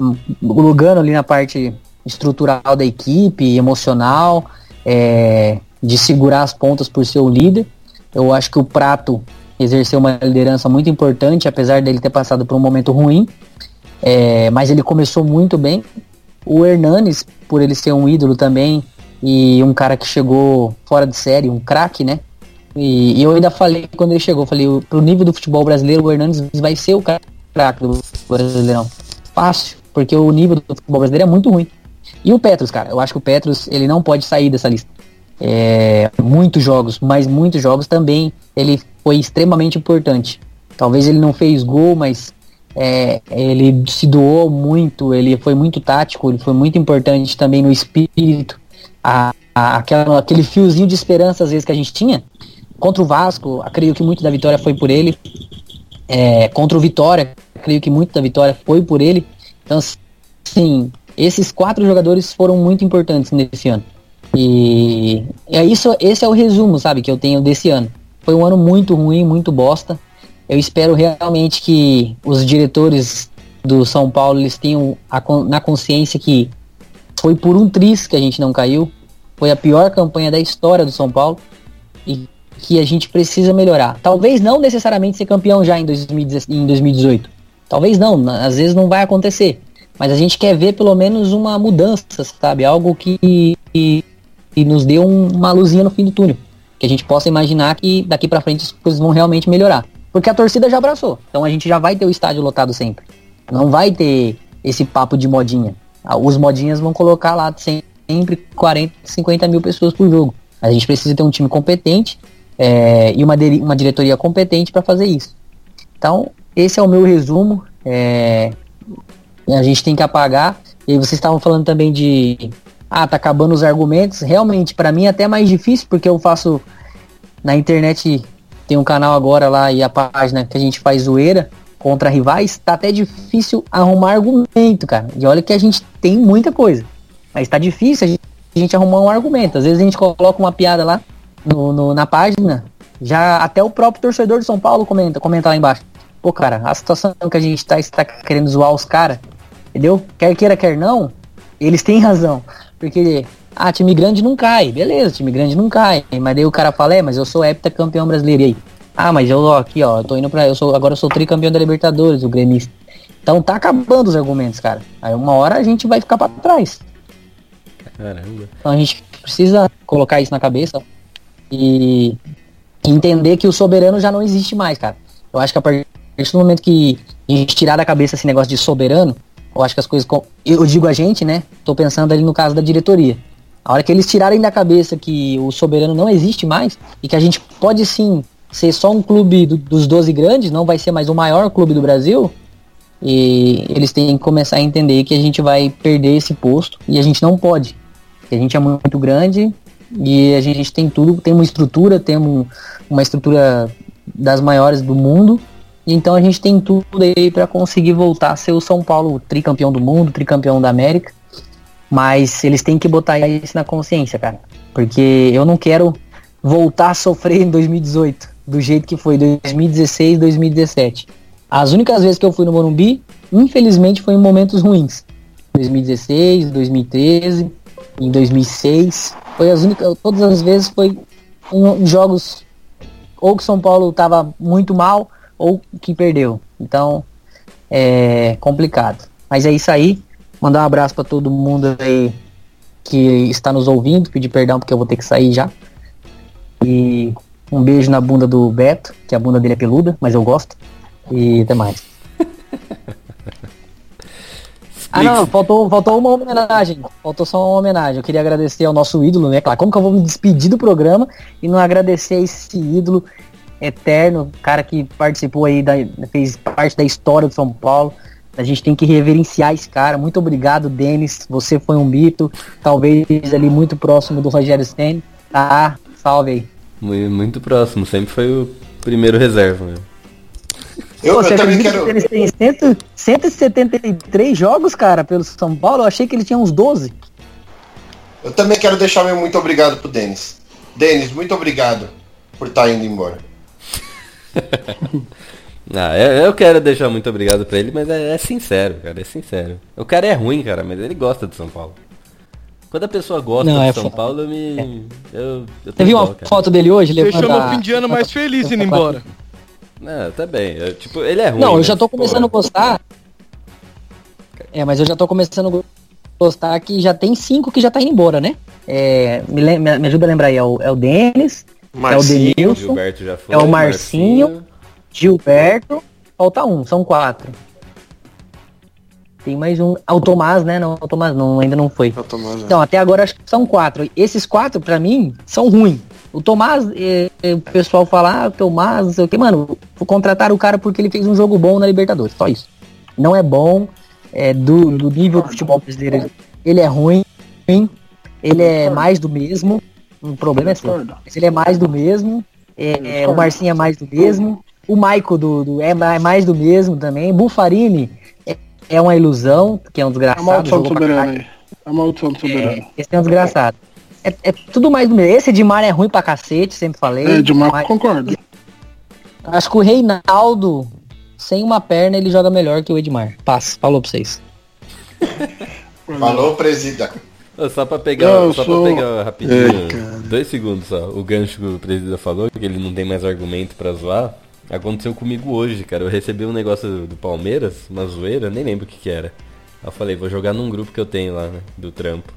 Speaker 6: O Lugano ali na parte estrutural da equipe, emocional, é, de segurar as pontas por ser o líder. Eu acho que o Prato exerceu uma liderança muito importante, apesar dele ter passado por um momento ruim. É, mas ele começou muito bem. O Hernanes, por ele ser um ídolo também, e um cara que chegou fora de série, um craque, né? E, e eu ainda falei quando ele chegou, falei, pro nível do futebol brasileiro, o Hernandes vai ser o craque do Brasileirão. Fácil, porque o nível do futebol brasileiro é muito ruim. E o Petros, cara, eu acho que o Petros, ele não pode sair dessa lista. É, muitos jogos, mas muitos jogos também ele foi extremamente importante. Talvez ele não fez gol, mas é, ele se doou muito, ele foi muito tático, ele foi muito importante também no espírito. A, a- aquela, aquele fiozinho de esperança às vezes que a gente tinha. Contra o Vasco, acredito que muito da vitória foi por ele. É, contra o Vitória, creio que muito da vitória foi por ele. Então, sim, esses quatro jogadores foram muito importantes nesse ano. E é isso, esse é o resumo, sabe, que eu tenho desse ano. Foi um ano muito ruim, muito bosta. Eu espero realmente que os diretores do São Paulo eles tenham a na consciência que foi por um tris que a gente não caiu. Foi a pior campanha da história do São Paulo e que a gente precisa melhorar. Talvez não necessariamente ser campeão já em 2010 em 2018. Talvez não, às vezes não vai acontecer. Mas a gente quer ver pelo menos uma mudança, sabe? Algo que, que, que nos dê um- uma luzinha no fim do túnel. Que a gente possa imaginar que daqui pra frente as coisas vão realmente melhorar. Porque a torcida já abraçou. Então a gente já vai ter o estádio lotado sempre. Não vai ter esse papo de modinha. Ah, Os modinhas vão colocar lá sempre 40, 50 mil pessoas por jogo. A gente precisa ter um time competente é, e uma, uma diretoria competente para fazer isso. Então, esse é o meu resumo. É, a gente tem que apagar. E vocês estavam falando também de. Ah, tá acabando os argumentos. Realmente, para mim é até mais difícil, porque eu faço. Na internet tem um canal agora lá e a página que a gente faz zoeira contra rivais. Tá até difícil arrumar argumento, cara. E olha que a gente tem muita coisa. Mas tá difícil a gente, a gente arrumar um argumento. Às vezes a gente coloca uma piada lá no, no- na página. Já até o próprio torcedor de São Paulo comenta, comenta lá embaixo. Pô, cara, a situação que a gente tá, está querendo zoar os caras, entendeu? Quer queira, quer não, eles têm razão. Porque, ah, time grande não cai. Beleza, time grande não cai. Mas daí o cara fala, é, mas eu sou heptacampeão brasileiro. E aí? Ah, mas eu, ó, aqui, ó, eu tô indo pra. Eu sou, agora eu sou tricampeão da Libertadores, o gremista. Então tá acabando os argumentos, cara. Aí uma hora a gente vai ficar pra trás.
Speaker 5: Caramba.
Speaker 6: Então a gente precisa colocar isso na cabeça e entender que o soberano já não existe mais, cara. Eu acho que a partir do momento que a gente tirar da cabeça esse negócio de soberano, eu acho que as coisas. Eu digo a gente, né? Tô pensando ali no caso da diretoria. A hora que eles tirarem da cabeça que o soberano não existe mais e que a gente pode sim ser só um clube do- dos 12 grandes, não vai ser mais o maior clube do Brasil, e eles têm que começar a entender que a gente vai perder esse posto e a gente não pode. A gente é muito grande e a gente, tem tudo, tem uma estrutura, temos uma estrutura das maiores do mundo. Então a gente tem tudo aí para conseguir voltar a ser o São Paulo tricampeão do mundo, tricampeão da América. Mas eles têm que botar isso na consciência, cara. Porque eu não quero voltar a sofrer em 2018, do jeito que foi 2016, 2017. As únicas vezes que eu fui no Morumbi, infelizmente, foi em momentos ruins. 2016, 2013, em 2006. Foi as únicas, todas as vezes foi em, jogos ou que São Paulo estava muito mal ou que perdeu. Então é complicado. Mas é isso aí. Mandar um abraço para todo mundo aí que está nos ouvindo. Pedir perdão porque eu vou ter que sair já. E um beijo na bunda do Beto, que a bunda dele é peluda, mas eu gosto. E até mais. Ah não, faltou, faltou uma homenagem. Faltou só uma homenagem. Eu queria agradecer ao nosso ídolo, né? Claro, como que eu vou me despedir do programa e não agradecer a esse ídolo eterno, cara que participou aí, da, fez parte da história do São Paulo. A gente tem que reverenciar esse cara. Muito obrigado, Denis. Você foi um mito, talvez ali muito próximo do Rogério Senna. Tá, salve aí.
Speaker 5: Mu- Muito próximo, sempre foi o primeiro reserva. Né?
Speaker 9: Eu,
Speaker 6: Pô, você
Speaker 9: eu também quero.
Speaker 6: que eles têm 100, 173 jogos, cara, pelo São Paulo? Eu achei que ele tinha uns 12.
Speaker 9: Eu também quero deixar meu muito obrigado pro Denis. Denis, muito obrigado por estar indo embora. <laughs>
Speaker 5: Ah, eu, eu quero deixar muito obrigado pra ele, mas é, é sincero, cara, é sincero. O cara é ruim, cara, mas ele gosta de São Paulo. Quando a pessoa gosta
Speaker 6: Não,
Speaker 5: de
Speaker 6: é
Speaker 5: São
Speaker 6: foda.
Speaker 5: Paulo, eu me. Eu, eu
Speaker 6: Você viu uma
Speaker 5: cara.
Speaker 6: foto dele hoje?
Speaker 10: Deixou meu
Speaker 6: a-
Speaker 10: fim de ano mais feliz indo embora.
Speaker 5: Não, tá bem. eu, tipo, ele é ruim.
Speaker 6: Não, eu
Speaker 5: mas,
Speaker 6: já tô começando a
Speaker 5: pô,
Speaker 6: gostar. É, mas eu já tô começando a gostar que já tem cinco que já tá indo embora, né? É, me, lem- me ajuda a lembrar aí, é o, é o Denis, é o Denilson,
Speaker 5: Gilberto já foi,
Speaker 6: é o Marcinho, Gilberto, falta um, são quatro. Tem mais um. Ah, o Tomás, né? Não, o Tomás não, ainda não foi. Então, até agora acho que são quatro. Esses quatro, pra mim, são ruins. O Tomás, eh, eh, o pessoal fala, ah, o Tomás, não sei o que, mano, vou contratar o cara porque ele fez um jogo bom na Libertadores. Só isso. Não é bom, é do, do nível do futebol brasileiro. Ele é ruim, ele é mais do mesmo. O problema é seu. Ele é mais do mesmo. É, é, o Marcinho é mais do mesmo. O Maico do, do- é ma- mais do mesmo também. Bufarini é, é uma ilusão, que é um desgraçado.
Speaker 7: maldição do
Speaker 6: jogou pra
Speaker 7: soberano aí. Maldição do soberano.
Speaker 6: Esse é um desgraçado. É, é tudo mais do mesmo. Esse Edmar é ruim pra cacete, sempre falei.
Speaker 7: É, de Marco
Speaker 6: Mas-
Speaker 7: concordo.
Speaker 6: Acho que o Reinaldo, sem uma perna, ele joga melhor que o Edmar. Passa, falou pra vocês.
Speaker 9: Falou, presida.
Speaker 5: Só pra pegar,
Speaker 9: Eu
Speaker 5: só
Speaker 9: sou-
Speaker 5: pra pegar rapidinho, dois segundos só. O gancho que o presidente falou, que ele não tem mais argumento pra zoar, aconteceu comigo hoje, cara. Eu recebi um negócio do Palmeiras, uma zoeira, nem lembro o que que era. Aí eu falei, vou jogar num grupo que eu tenho lá, né, do trampo.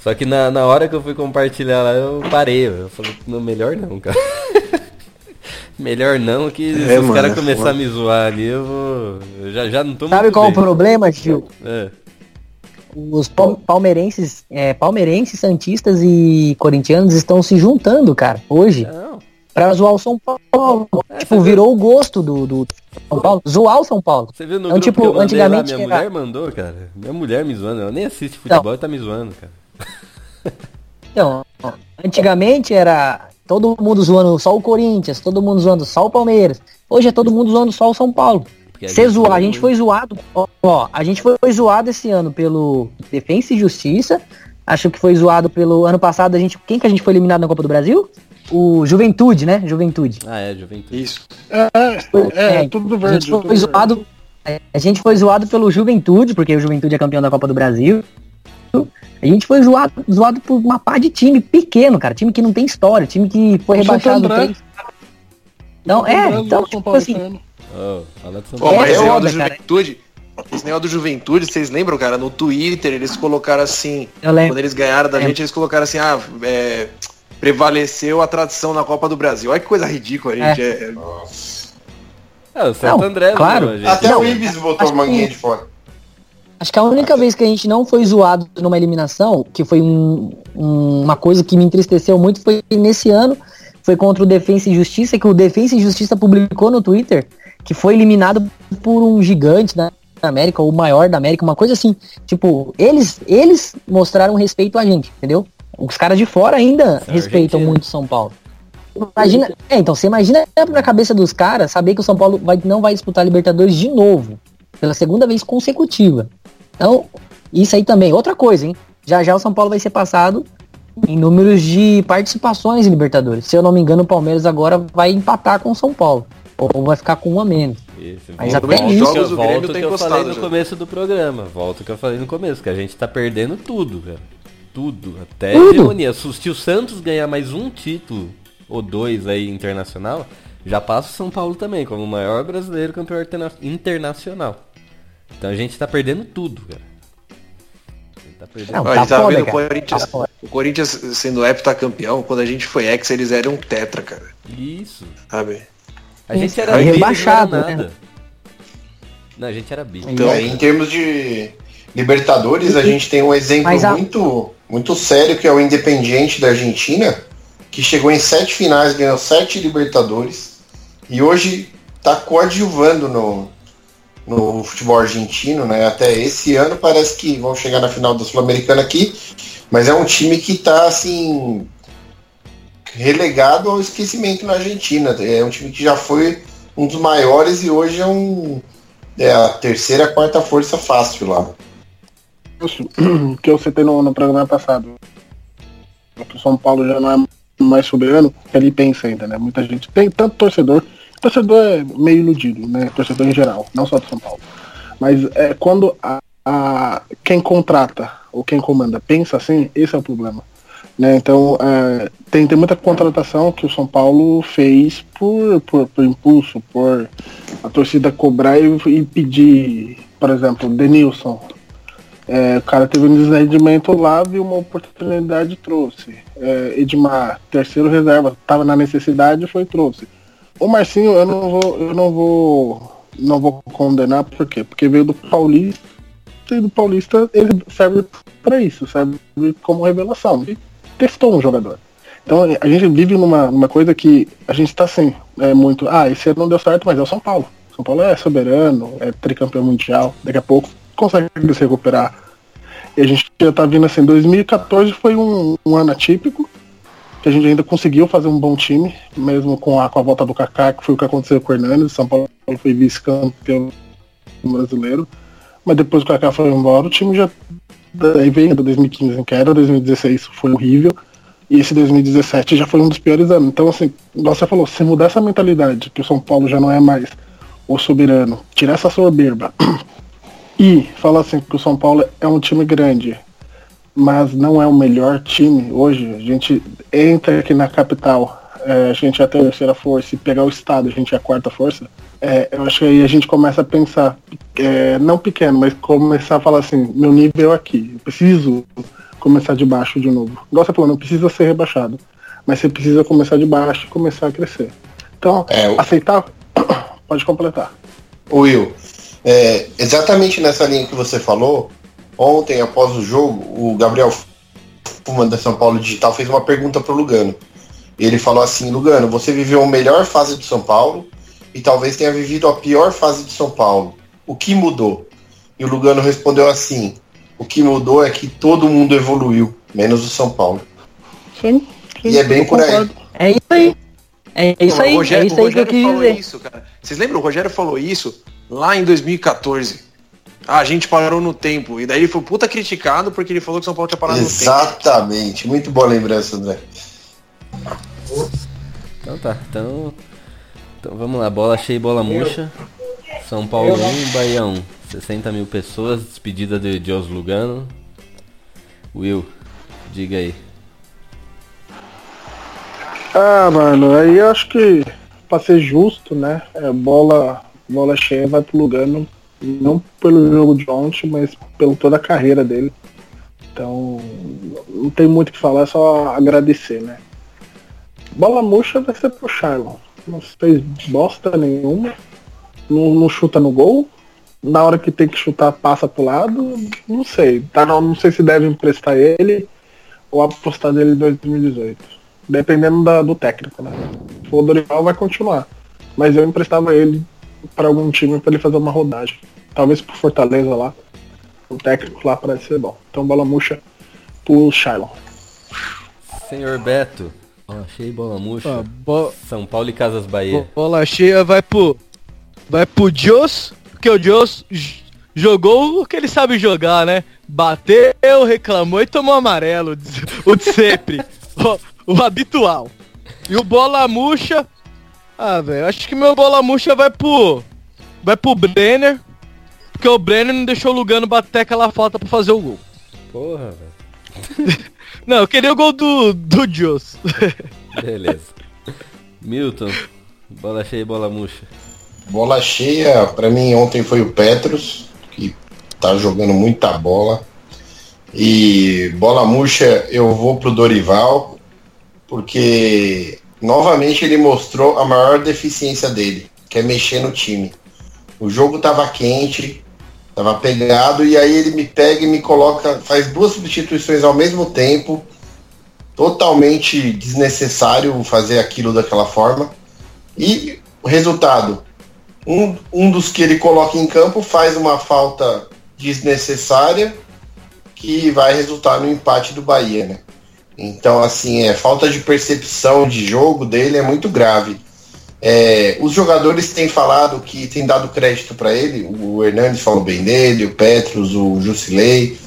Speaker 5: Só que na, na hora que eu fui compartilhar lá, eu parei, eu falei, não, melhor não, cara. <laughs> melhor não, que se
Speaker 6: É,
Speaker 5: os
Speaker 6: mano,
Speaker 5: caras
Speaker 6: é
Speaker 5: começarem a me zoar ali, eu vou... Eu já, já não tô
Speaker 6: Sabe
Speaker 5: muito
Speaker 6: qual
Speaker 5: bem.
Speaker 6: o problema, Gil?
Speaker 5: É.
Speaker 6: Os pal- palmeirenses, é, palmeirenses, santistas e corintianos estão se juntando, cara, hoje. Pra zoar o São Paulo. tipo, virou o gosto do, do São Paulo. Zoar o São Paulo.
Speaker 5: Você viu no
Speaker 6: Então,
Speaker 5: grupo
Speaker 6: tipo,
Speaker 5: que eu mandei lá,
Speaker 6: antigamente
Speaker 5: minha
Speaker 6: era-
Speaker 5: mulher mandou, cara. Minha mulher me zoando, ela nem assiste futebol e tá me zoando, cara. <laughs>
Speaker 6: Então, antigamente era todo mundo zoando só o Corinthians, todo mundo zoando só o Palmeiras. Hoje é todo mundo zoando só o São Paulo.
Speaker 5: A
Speaker 6: Você
Speaker 5: gente
Speaker 6: zoar, a gente foi zoado, ó, ó, a gente foi zoado esse ano pelo Defensa e Justiça. Acho que foi zoado pelo ano passado, a gente, quem que a gente foi eliminado na Copa do Brasil? O Juventude, né? Juventude.
Speaker 5: Ah, é, Juventude.
Speaker 8: Isso.
Speaker 7: É, é, é, tudo
Speaker 6: A
Speaker 7: verde.
Speaker 6: gente foi
Speaker 7: tudo verde.
Speaker 6: zoado, é, a gente foi zoado pelo Juventude, porque o Juventude é campeão da Copa do Brasil. A gente foi zoado, zoado por uma pá de time pequeno, cara. Time que não tem história, time que foi
Speaker 7: O
Speaker 6: rebaixado. Três- Não, é, então, tipo assim,
Speaker 5: Paulo.
Speaker 8: mas
Speaker 6: É
Speaker 8: esse negócio do
Speaker 6: cara.
Speaker 8: Juventude, esse negócio do Juventude, vocês lembram, cara, no Twitter eles colocaram assim,
Speaker 6: Eu lembro.
Speaker 8: quando eles ganharam da gente, eles colocaram assim, ah, é, prevaleceu a tradição na Copa do Brasil. Olha que coisa ridícula, gente. É.
Speaker 5: Ah, o Santo
Speaker 6: Não,
Speaker 5: André,
Speaker 6: claro.
Speaker 5: zoou a gente.
Speaker 9: Até
Speaker 6: Não,
Speaker 9: o Ibis botou
Speaker 6: acho
Speaker 9: manguinha
Speaker 6: que-
Speaker 9: de fora.
Speaker 6: Acho que a única vez que a gente não foi zoado numa eliminação, que foi um- um- uma coisa que me entristeceu muito, foi nesse ano, foi contra o Defensa e Justiça, que o Defensa e Justiça publicou no Twitter que foi eliminado por um gigante da América, ou o maior da América, uma coisa assim. Tipo, eles, eles mostraram respeito a gente, entendeu? Os caras de fora ainda
Speaker 5: São
Speaker 6: respeitam
Speaker 5: argentinos.
Speaker 6: muito São Paulo. Imagina, é, então você imagina na cabeça dos caras saber que o São Paulo vai, não vai disputar a Libertadores de novo, pela segunda vez consecutiva. Então, isso aí também. Outra coisa, hein? Já já o São Paulo vai ser passado em números de participações em Libertadores. Se eu não me engano, o Palmeiras agora vai empatar com o São Paulo. Ou vai ficar com um a menos.
Speaker 5: Isso,
Speaker 6: Mas
Speaker 5: volta-
Speaker 6: até nisso-
Speaker 5: volta
Speaker 8: Jogos, o Grêmio
Speaker 5: o
Speaker 8: tá
Speaker 5: que eu falei no
Speaker 8: já.
Speaker 5: começo do programa. Volta o que eu falei no começo, que a gente tá perdendo tudo, cara. Tudo. Até
Speaker 6: Tudo.
Speaker 5: hegemonia. Se se o Santos ganhar mais um título ou dois aí internacional, já passa o São Paulo também, como o maior brasileiro campeão interna- internacional. Então a gente tá perdendo tudo, cara. A gente tá perdendo
Speaker 6: Não,
Speaker 8: Ó, a
Speaker 6: tá
Speaker 8: gente tava
Speaker 6: foda,
Speaker 8: vendo o. Corinthians,
Speaker 6: Tá
Speaker 8: o Corinthians sendo heptacampeão, quando a gente foi ex, eles eram um tetra, cara.
Speaker 5: Isso.
Speaker 8: Sabe?
Speaker 5: A gente
Speaker 6: Isso.
Speaker 5: era bi, não
Speaker 6: rebaixado, né?
Speaker 5: Não, a gente era bi.
Speaker 9: Então, em termos de Libertadores, a gente tem um exemplo
Speaker 6: a-
Speaker 9: muito, muito sério, que é o Independiente da Argentina, que chegou em sete finais, ganhou sete Libertadores, e hoje está coadjuvando no, no futebol argentino, né? Até esse ano parece que vão chegar na final da Sul-Americana aqui, mas é um time que está assim relegado ao esquecimento na Argentina. É um time que já foi um dos maiores e hoje é um é a terceira, quarta força fácil lá.
Speaker 7: Isso, <clears throat> que eu citei no, no programa passado. O São Paulo já não é mais soberano, ele pensa ainda, né? Muita gente tem tanto torcedor. Torcedor é meio iludido, né? Torcedor em geral, não só do São Paulo. Mas é quando a, a- quem contrata ou quem comanda pensa assim, esse é o problema. Né? Então é, tem, tem muita contratação que o São Paulo fez por, por, por impulso, por a torcida cobrar e, e pedir, por exemplo, Denilson, É, o cara teve um desrendimento lá, viu uma oportunidade trouxe. É, Edmar, terceiro reserva, estava na necessidade foi trouxe. O Marcinho eu não vou, eu não vou, não vou condenar por quê? Porque veio do Paulista e do Paulista ele serve para isso, serve como revelação. E testou um jogador. Então a gente vive numa, numa coisa que a gente está assim, é muito, ah, esse ano não deu certo, mas é o São Paulo. São Paulo é soberano, é tricampeão mundial, daqui a pouco consegue se recuperar. E a gente já tá vindo assim, 2014 foi um, um ano atípico, a gente ainda conseguiu fazer um bom time, mesmo com a, com a volta do Kaká, que foi o que aconteceu com o Hernandes, São Paulo foi vice-campeão brasileiro, mas depois que o Kaká foi embora, o time já daí veio do 2015 que era, 2016 foi horrível, e esse 2017 já foi um dos piores anos. Então, assim, você falou, se mudar essa mentalidade, que o São Paulo já não é mais o soberano, tirar essa soberba <clears throat> e falar assim que o São Paulo é um time grande, mas não é o melhor time hoje, a gente entra aqui na capital, é, a gente é a terceira força e pegar o estado, a gente é a quarta força, é, eu acho que aí a gente começa a pensar, é, não pequeno, mas começar a falar assim, meu nível aqui, eu preciso começar de baixo de novo. Igual você falou, não precisa ser rebaixado, mas você precisa começar de baixo e começar a crescer. Então,
Speaker 9: É, o-
Speaker 7: aceitar, <coughs> pode completar.
Speaker 9: Will, é, exatamente nessa linha que você falou, ontem, após o jogo, o Gabriel Fuman da São Paulo Digital fez uma pergunta pro Lugano. Ele falou assim, Lugano, você viveu a melhor fase do São Paulo e talvez tenha vivido a pior fase do São Paulo. O que mudou? E o Lugano respondeu assim, o que mudou é que todo mundo evoluiu, menos o São Paulo.
Speaker 7: Sim.
Speaker 9: E é bem por aí.
Speaker 6: É isso aí. É isso
Speaker 8: Não,
Speaker 6: aí,
Speaker 8: o Rogério,
Speaker 6: é isso
Speaker 8: o
Speaker 6: aí que eu
Speaker 8: Rogério
Speaker 6: quis
Speaker 8: falou
Speaker 6: dizer.
Speaker 8: isso, cara. Vocês lembram? O Rogério falou isso lá em 2014. Ah, a gente parou no tempo. E daí ele foi puta criticado porque ele falou que São Paulo tinha parado no tempo.
Speaker 9: Exatamente, muito boa lembrança, André.
Speaker 5: Então tá, então. Então vamos lá, bola cheia e bola murcha. São Paulo 1, Bahia 1. 60 mil pessoas, despedida de Dios Lugano. Will, diga aí.
Speaker 7: Ah, mano, aí eu acho que pra ser justo, né? É, bola, bola cheia vai pro Lugano, não pelo jogo de ontem, mas pela toda a carreira dele. Então, não tem muito o que falar, é só agradecer, né? Bola murcha vai ser pro Charlon. Não fez bosta nenhuma. Não, não chuta no gol. Na hora que tem que chutar, passa pro lado. Não sei. Tá, não, não sei se deve emprestar ele ou apostar dele em 2018. Dependendo da- do técnico, né? O Dorival, vai continuar. Mas eu emprestava ele para algum time para ele fazer uma rodagem. Talvez pro Fortaleza lá. O técnico lá parece ser bom. Então bola murcha pro Shailon.
Speaker 5: Senhor Beto, bola cheia e bola murcha.
Speaker 10: Ah, bo-
Speaker 5: São Paulo e Casas Bahia.
Speaker 10: Bola cheia vai pro. Vai pro Dios, porque o Dios jogou o que ele sabe jogar, né? Bateu, reclamou e tomou amarelo. <laughs> O de sempre. o, o habitual. E o bola murcha. Ah, velho, acho que meu bola murcha vai pro. Vai pro Brenner. Porque o Brenner não deixou o Lugano bater aquela falta pra fazer o gol.
Speaker 5: Porra, velho. <laughs>
Speaker 10: Não, eu queria o gol do, do Dios.
Speaker 5: Beleza. Milton, bola cheia e bola murcha.
Speaker 9: Bola cheia, pra mim ontem foi o Petros, que tá jogando muita bola. E bola murcha, eu vou pro Dorival, porque novamente ele mostrou a maior deficiência dele, que é mexer no time. O jogo tava quente, tava pegado, e aí ele me pega e me coloca, faz duas substituições ao mesmo tempo, totalmente desnecessário fazer aquilo daquela forma. E o resultado, um, um dos que ele coloca em campo faz uma falta desnecessária que vai resultar no empate do Bahia, né? Então, assim, é falta de percepção de jogo dele é muito grave. É, os jogadores têm falado que têm dado crédito para ele. O Hernandes falou bem dele, o Petros, o Jusilei,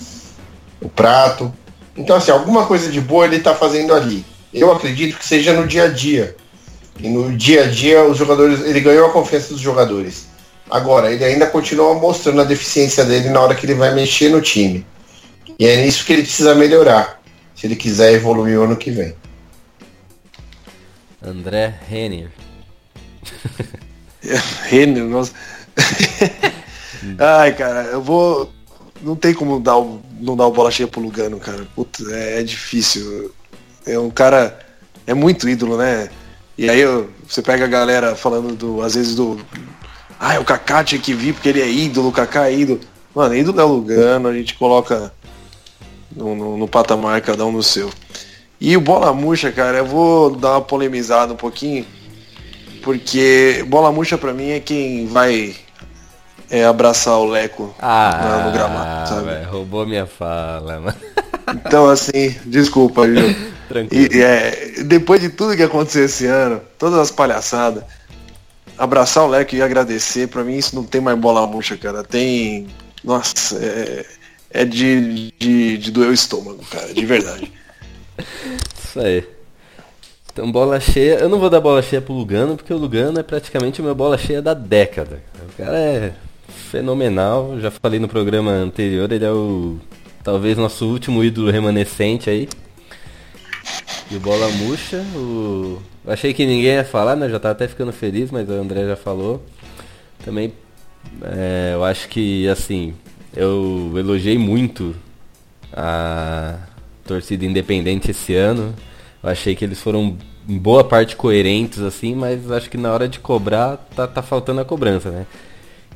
Speaker 9: o Prato. Então, assim, alguma coisa de boa ele está fazendo ali. Eu acredito que seja no dia a dia. E no dia a dia os jogadores, ele ganhou a confiança dos jogadores. Agora, ele ainda continua mostrando a deficiência dele na hora que ele vai mexer no time. E é nisso que ele precisa melhorar, se ele quiser evoluir o ano que vem.
Speaker 5: André Renner. <laughs>
Speaker 8: Renner, nossa. <laughs> Ai, cara, eu vou. não tem como dar o, não dar o bola cheia pro Lugano, cara. Puta, é, é difícil. É um cara. É muito ídolo, né? E aí eu- você pega a galera falando do. Às vezes do. Ah, o Kaká tinha que vir porque ele é ídolo, o Kaká é ídolo. Mano, ídolo é o Lugano, a gente coloca no, no, no patamar, cada um no seu. E o Bola Murcha, cara, eu vou dar uma polemizada um pouquinho, porque Bola Murcha pra mim é quem vai é, abraçar o Leco
Speaker 5: Ah,
Speaker 8: no, no gramado, sabe?
Speaker 5: velho, roubou minha fala, mano.
Speaker 8: Então, assim, desculpa, viu? <laughs>
Speaker 5: Tranquilo.
Speaker 8: E, é, depois de tudo que aconteceu esse ano, todas as palhaçadas, abraçar o Leco e agradecer, pra mim isso não tem mais bola murcha, cara. Tem. Nossa, é, é de, de, de doer o estômago, cara, de verdade.
Speaker 5: Isso aí. Então, bola cheia. Eu não vou dar bola cheia pro Lugano, porque o Lugano é praticamente o meu bola cheia da década. O cara é fenomenal. Já falei no programa anterior, ele é o. Talvez nosso último ídolo remanescente aí. E o Bola Murcha, o. Achei que ninguém ia falar, né? Já tava até ficando feliz, mas o André já falou. Também é, eu acho que assim, eu elogiei muito a torcida independente esse ano. Eu achei que eles foram em boa parte coerentes assim, mas acho que na hora de cobrar tá, tá faltando a cobrança, né?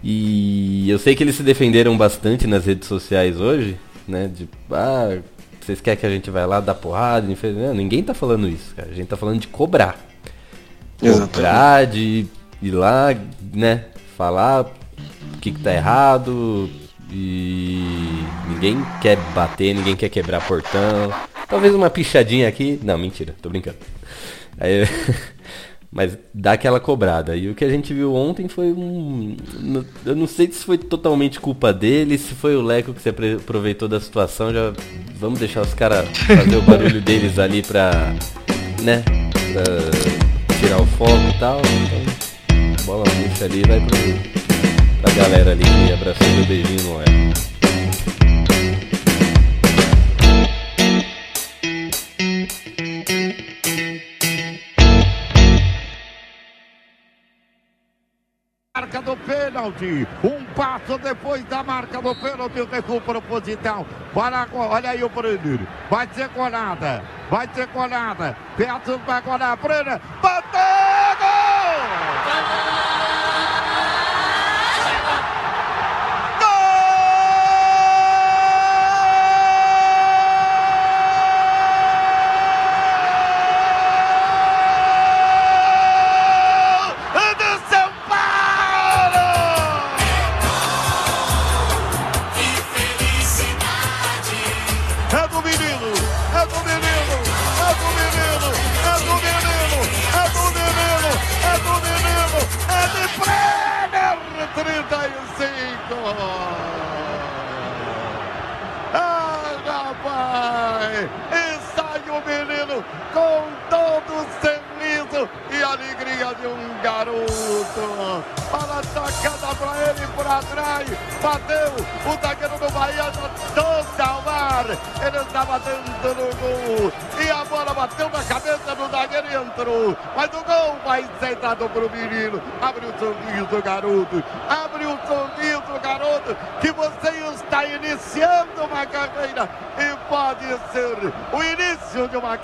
Speaker 5: E eu sei que eles se defenderam bastante nas redes sociais hoje, né? De ah, vocês querem que a gente vai lá dar porrada? Não, ninguém tá falando isso, cara. A gente tá falando de cobrar. Cobrar, de ir lá, né? Falar o que, que tá errado. E ninguém quer bater, ninguém quer quebrar portão. Talvez uma pichadinha aqui. Não, mentira, tô brincando. Aí, <laughs> mas dá aquela cobrada. E o que a gente viu ontem foi um. Eu não sei se foi totalmente culpa dele, se foi o Leco que se aproveitou da situação. Já vamos deixar os caras fazer o barulho <laughs> deles ali pra. né? Pra tirar o foco e tal. Então, bola murcha ali vai pro, galera ali que abraçou e deu beijinho no ar.
Speaker 11: Marca do pênalti, um passo depois da marca do pênalti, recupera posição. Olha, agora, olha aí o Brenner, vai ser colada, vai ser colada, Petros vai colar, Brenner, bateu,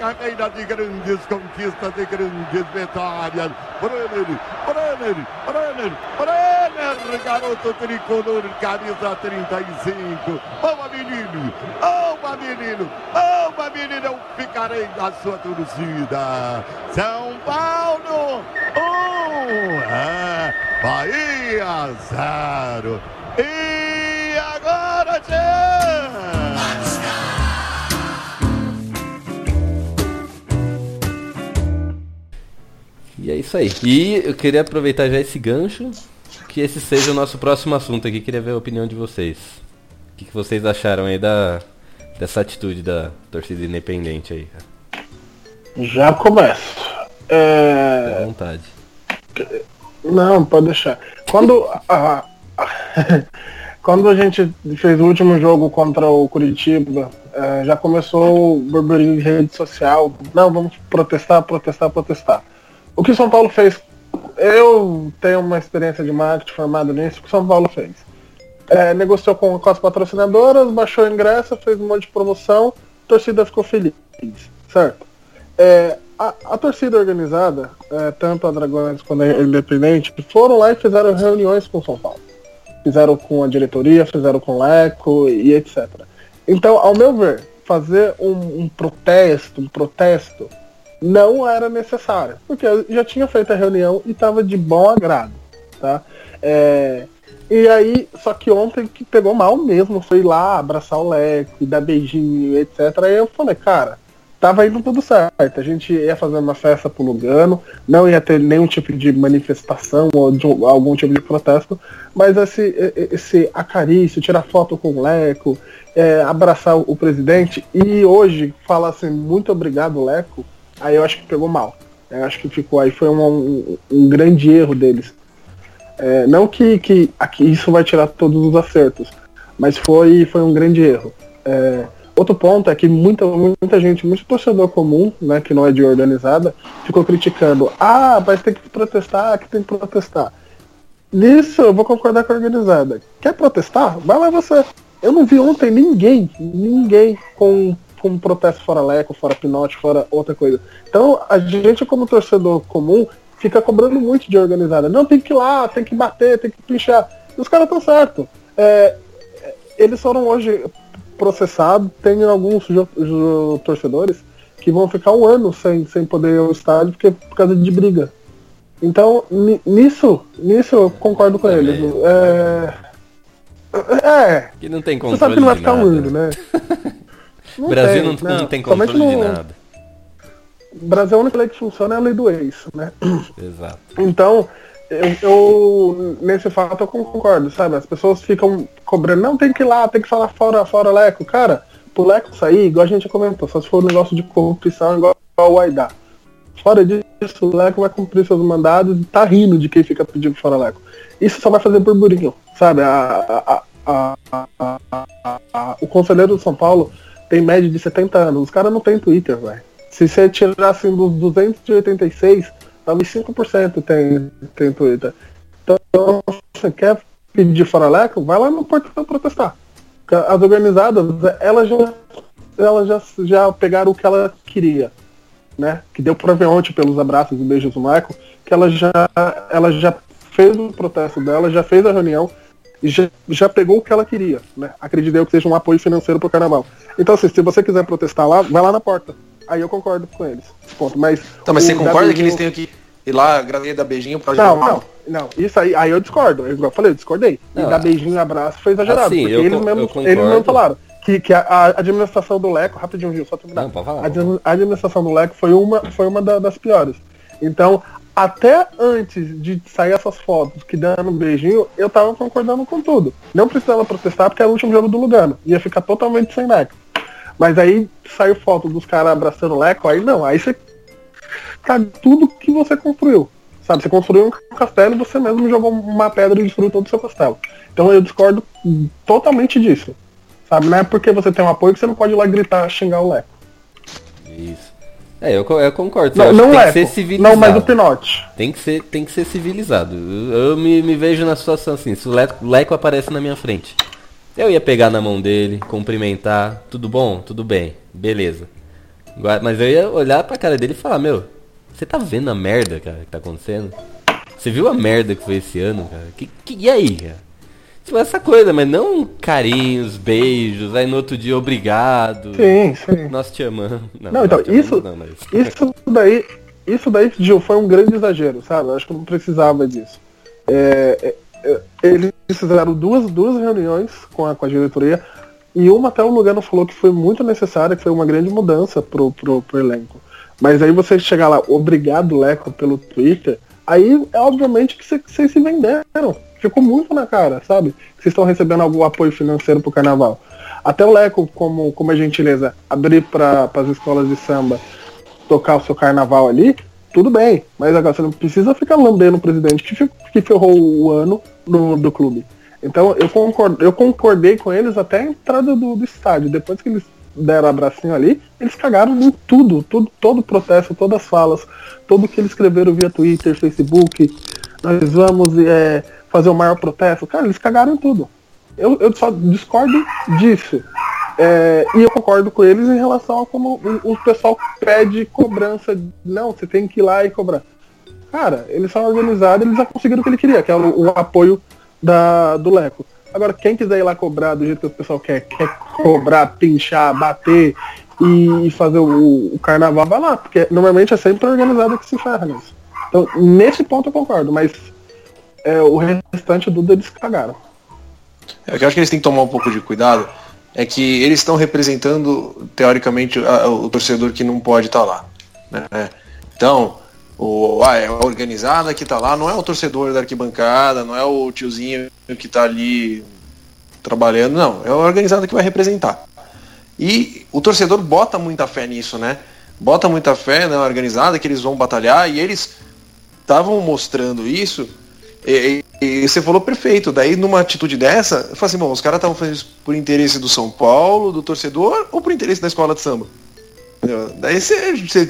Speaker 11: carreira de grandes conquistas, de grandes vitórias. Brenner, Brenner, Brenner, Brenner, garoto tricolor, camisa 35. Vamos, menino, vamos, menino, vamos, menino, eu ficarei na sua torcida. São Paulo, um, é, Bahia, zero. E agora, tchau!
Speaker 5: Isso aí. E eu queria aproveitar já esse gancho, que esse seja o nosso próximo assunto aqui. Queria ver a opinião de vocês. O que, que vocês acharam aí da, dessa atitude da torcida independente aí?
Speaker 7: Já começo. É...
Speaker 5: À vontade.
Speaker 7: Não, pode deixar. Quando a, a- <laughs> quando a gente fez o último jogo contra o Curitiba, eh, já começou o burburinho de rede social. Não, vamos protestar, protestar, protestar. O que São Paulo fez? Eu tenho uma experiência de marketing formada nisso. O que São Paulo fez? é, negociou com, com as patrocinadoras, baixou o ingresso, fez um monte de promoção, a torcida ficou feliz, certo? É, a, a torcida organizada, é, tanto a Dragões quanto a Independente, foram lá e fizeram reuniões com o São Paulo. Fizeram com a diretoria, fizeram com o Leco e etc. Então, ao meu ver, fazer um, um protesto, um protesto, não era necessário, porque eu já tinha feito a reunião e estava de bom agrado, tá? É, e aí, só que ontem que pegou mal mesmo, foi lá abraçar o Leco dar beijinho, etc. Aí eu falei, cara, tava indo tudo certo. A gente ia fazer uma festa pro Lugano, não ia ter nenhum tipo de manifestação ou de algum tipo de protesto, mas esse, esse acarício, tirar foto com o Leco, é, abraçar o presidente e hoje falar assim, muito obrigado, Leco, aí eu acho que pegou mal. Eu acho que ficou aí, foi um, um, um grande erro deles. É, não que, que aqui isso vai tirar todos os acertos, mas foi, foi um grande erro. É, outro ponto é que muita, muita gente, muito torcedor comum, né, que não é de organizada, ficou criticando. Ah, mas tem que protestar, que tem que protestar. Nisso eu vou concordar com a organizada. Quer protestar? Vai lá você. Eu não vi ontem ninguém, ninguém com, com protesto fora Leco, fora Pinote, fora outra coisa. Então a gente como torcedor comum fica cobrando muito de organizada. Não, tem que ir lá, tem que bater, tem que pinchar. E os caras estão certos. É, eles foram hoje processados, tem alguns torcedores que vão ficar um ano sem, sem poder ir ao estádio porque, por causa de briga. Então, nisso, nisso eu concordo com Também. eles. É,
Speaker 5: é. Que não tem controle. Você sabe que não vai ficar um ano, né? <laughs> O Brasil tem, não, não, tem controle de nada.
Speaker 7: Brasil, a única lei que funciona é a lei do ex, né? <clears throat>
Speaker 5: Exato.
Speaker 7: Então, eu, eu, nesse fato eu concordo, sabe? As pessoas ficam cobrando, não, tem que ir lá, tem que falar fora, fora Leco. Cara, pro Leco sair, igual a gente comentou, só se for um negócio de corrupção igual o Aidá. Fora disso, o Leco vai cumprir seus mandados e tá rindo de quem fica pedindo fora Leco. Isso só vai fazer burburinho, sabe? A, a, a, o conselheiro de São Paulo tem média de 70 anos. Os caras não tem Twitter, velho. Se você tirar assim dos 286, talvez 5% tem, tem Twitter. Então, você quer pedir fora Leco, vai lá no portão protestar. As organizadas, elas já, elas já, já pegaram o que ela queria. Né? Que deu pra ver ontem pelos abraços e beijos do Michael, que ela já, ela já fez o protesto dela, já fez a reunião, e já, já pegou o que ela queria. Né? Acredito eu que seja um apoio financeiro pro carnaval. Então, assim, se você quiser protestar lá, vai lá na porta. Aí eu concordo com eles. Ponto. Mas,
Speaker 8: então, mas você concorda que eles tenham que ir lá, gradeia dar beijinho pra
Speaker 7: Não, não, não. Isso aí, aí eu discordo. Eu, eu falei, eu discordei. Não, e dar beijinho e abraço foi exagerado. Assim, porque eles, mesmos, eles mesmos falaram que, que a, a, administração do Leco, rapidinho, Gil, só terminar. Não, falar, a, administração do Leco foi uma, foi uma da, das piores. Então, até antes de sair essas fotos que dando um beijinho, eu tava concordando com tudo. Não precisava protestar porque era o último jogo do Lugano. Ia ficar totalmente sem Leco. Mas aí saiu foto dos caras abraçando o Leco, aí não, aí você tá tudo que você construiu. Sabe, você construiu um castelo e você mesmo jogou uma pedra e destruiu todo o seu castelo. Então eu discordo totalmente disso. Sabe, não é porque você tem um apoio que você não pode ir lá gritar, xingar o Leco.
Speaker 5: Isso. É, eu, eu concordo.
Speaker 7: Não, não é. Não, mas o Pinote.
Speaker 5: Tem que ser, tem que ser civilizado. Eu, eu me, me, vejo na situação assim, se o Leco, Leco aparece na minha frente. Eu ia pegar na mão dele, cumprimentar, tudo bom? Tudo bem, beleza. Mas eu ia olhar pra cara dele e falar, meu, você tá vendo a merda, cara, que tá acontecendo? Você viu a merda que foi esse ano, cara? Que, que, e aí, cara? Tipo, essa coisa, mas não carinhos, beijos, aí no outro dia obrigado.
Speaker 7: Sim, sim.
Speaker 5: Nós te amamos.
Speaker 7: Não, não então, isso, não, mas... isso daí, isso daí, Gil, foi um grande exagero, sabe? Eu acho que não precisava disso. É, é, eles fizeram duas, duas reuniões com a, com a diretoria e uma até o Lugano falou que foi muito necessária, que foi uma grande mudança pro, pro, pro elenco. Mas aí você chegar lá, obrigado Leco pelo Twitter, aí é obviamente que vocês se venderam ficou muito na cara, sabe? Vocês estão recebendo algum apoio financeiro pro carnaval. Até o Leco, como, como a gentileza, abrir para as escolas de samba tocar o seu carnaval ali, tudo bem. Mas agora você não precisa ficar lambendo o presidente que, que ferrou o ano no, do clube. Então eu, concord, eu concordei com eles até a entrada do, do estádio. Depois que eles deram abracinho ali, eles cagaram em tudo, tudo, todo o protesto, todas as falas, tudo que eles escreveram via Twitter, Facebook. Nós vamos é, fazer o maior protesto. Cara, eles cagaram em tudo. Eu, eu só discordo disso. É, e eu concordo com eles em relação a como o, pessoal pede cobrança. Não, você tem que ir lá e cobrar. Cara, eles são organizados, eles já conseguiram o que ele queria, que é o, o apoio da, do Leco. Agora, quem quiser ir lá cobrar do jeito que o pessoal quer, quer cobrar, pinchar, bater e fazer o, o carnaval, vai lá, porque normalmente é sempre organizado que se ferra nisso. Então, nesse ponto eu concordo, mas é, o restante do eles cagaram.
Speaker 8: É, eu acho que eles têm que tomar um pouco de cuidado é que eles estão representando, teoricamente, a, o torcedor que não pode estar lá. Né? Então, o, ah, é a organizada que está lá, não é o torcedor da arquibancada, não é o tiozinho que está ali trabalhando, não. É a organizada que vai representar. E o torcedor bota muita fé nisso, né? Bota muita fé na organizada que eles vão batalhar e eles estavam mostrando isso. E, e, e, você falou perfeito. Daí, numa atitude dessa, eu falei assim: bom, os caras estavam fazendo isso por interesse do São Paulo, do torcedor, ou por interesse da escola de samba? Entendeu? Daí você, você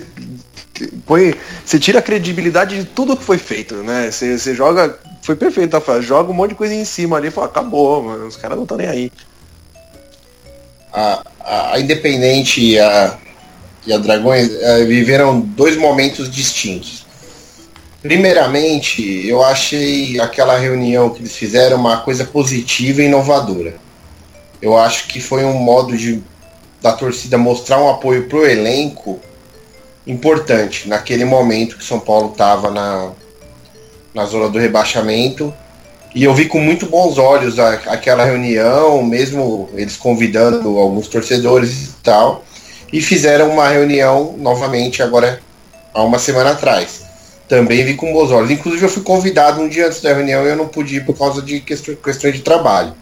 Speaker 8: põe, você tira a credibilidade de tudo que foi feito, né? Você, você joga, foi perfeito, tá? Joga um monte de coisa em cima ali e fala, acabou, mano, os caras não estão nem aí.
Speaker 9: A, a, a Independente e a, e a Dragões uh, viveram dois momentos distintos. Primeiramente, eu achei aquela reunião que eles fizeram uma coisa positiva e inovadora. Eu acho que foi um modo de da torcida mostrar um apoio pro elenco importante naquele momento que São Paulo estava na, na zona do rebaixamento. E eu vi com muito bons olhos a, aquela reunião, mesmo eles convidando alguns torcedores e tal. E fizeram uma reunião novamente agora há uma semana atrás. Também vi com bons olhos. Inclusive eu fui convidado um dia antes da reunião e eu não pude ir por causa de questões de trabalho.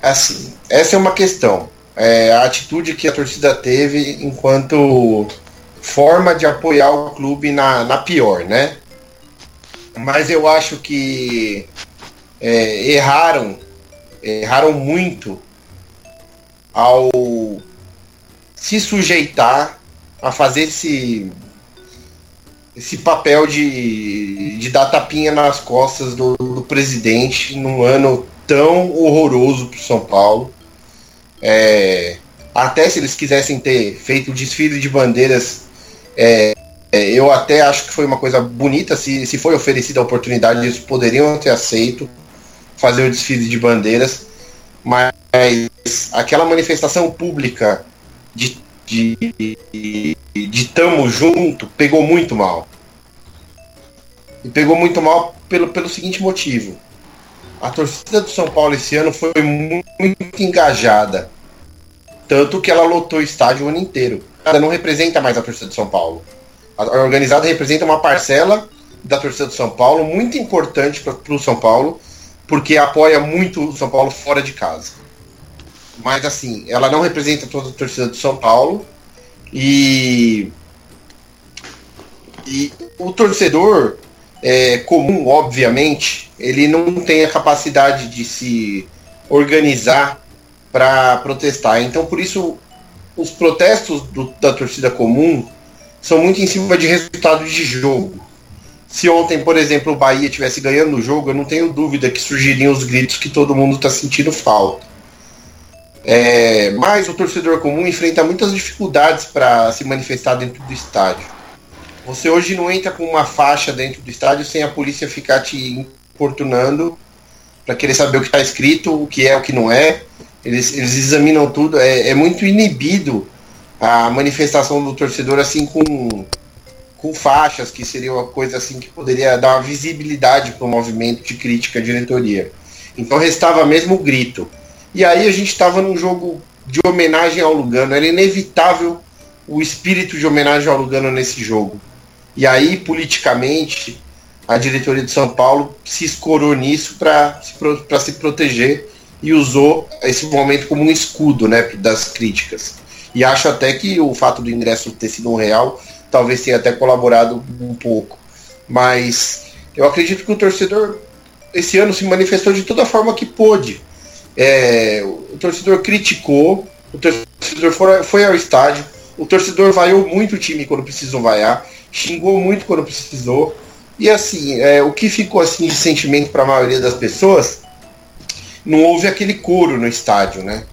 Speaker 9: Assim, essa é uma questão. É, a atitude que a torcida teve enquanto forma de apoiar o clube na, na pior, né? Mas eu acho que é, erraram, erraram muito ao se sujeitar a fazer esse esse papel de, de dar tapinha nas costas do, do presidente num ano tão horroroso para São Paulo. É, até se eles quisessem ter feito o desfile de bandeiras é, é, eu até acho que foi uma coisa bonita, se, se foi oferecida a oportunidade, eles poderiam ter aceito fazer o desfile de bandeiras, mas aquela manifestação pública de, de, de, de tamo junto pegou muito mal. E pegou muito mal pelo, pelo seguinte motivo. A torcida do São Paulo esse ano foi muito engajada. Tanto que ela lotou o estádio o ano inteiro não representa mais a torcida de São Paulo. A organizada representa uma parcela da torcida do São Paulo, muito importante para o São Paulo, porque apoia muito o São Paulo fora de casa. Mas assim, ela não representa toda a torcida do São Paulo e, e o torcedor é, comum, obviamente, ele não tem a capacidade de se organizar para protestar. Então, por isso, os protestos do, da torcida comum são muito em cima de resultado de jogo. Se ontem, por exemplo, o Bahia tivesse ganhando o jogo, eu não tenho dúvida que surgiriam os gritos que todo mundo está sentindo falta. É, mas o torcedor comum enfrenta muitas dificuldades para se manifestar dentro do estádio. Você hoje não entra com uma faixa dentro do estádio sem a polícia ficar te importunando para querer saber o que está escrito, o que é, o que não é. Eles, eles examinam tudo. É, é muito inibido a manifestação do torcedor assim com, com faixas, que seria uma coisa assim que poderia dar uma visibilidade para o movimento de crítica à diretoria. Então restava mesmo o grito. E aí a gente estava num jogo de homenagem ao Lugano. Era inevitável o espírito de homenagem ao Lugano nesse jogo. E aí, politicamente, a diretoria de São Paulo se escorou nisso para se, se proteger e usou esse momento como um escudo né, das críticas. E acho até que o fato do ingresso ter sido um real talvez tenha até colaborado um pouco. Mas eu acredito que o torcedor esse ano se manifestou de toda forma que pôde. É, o torcedor criticou, o torcedor foi, foi ao estádio, o torcedor vaiou muito o time quando precisou vaiar, xingou muito quando precisou. E assim, é, o que ficou assim de sentimento para a maioria das pessoas não houve aquele coro no estádio, né?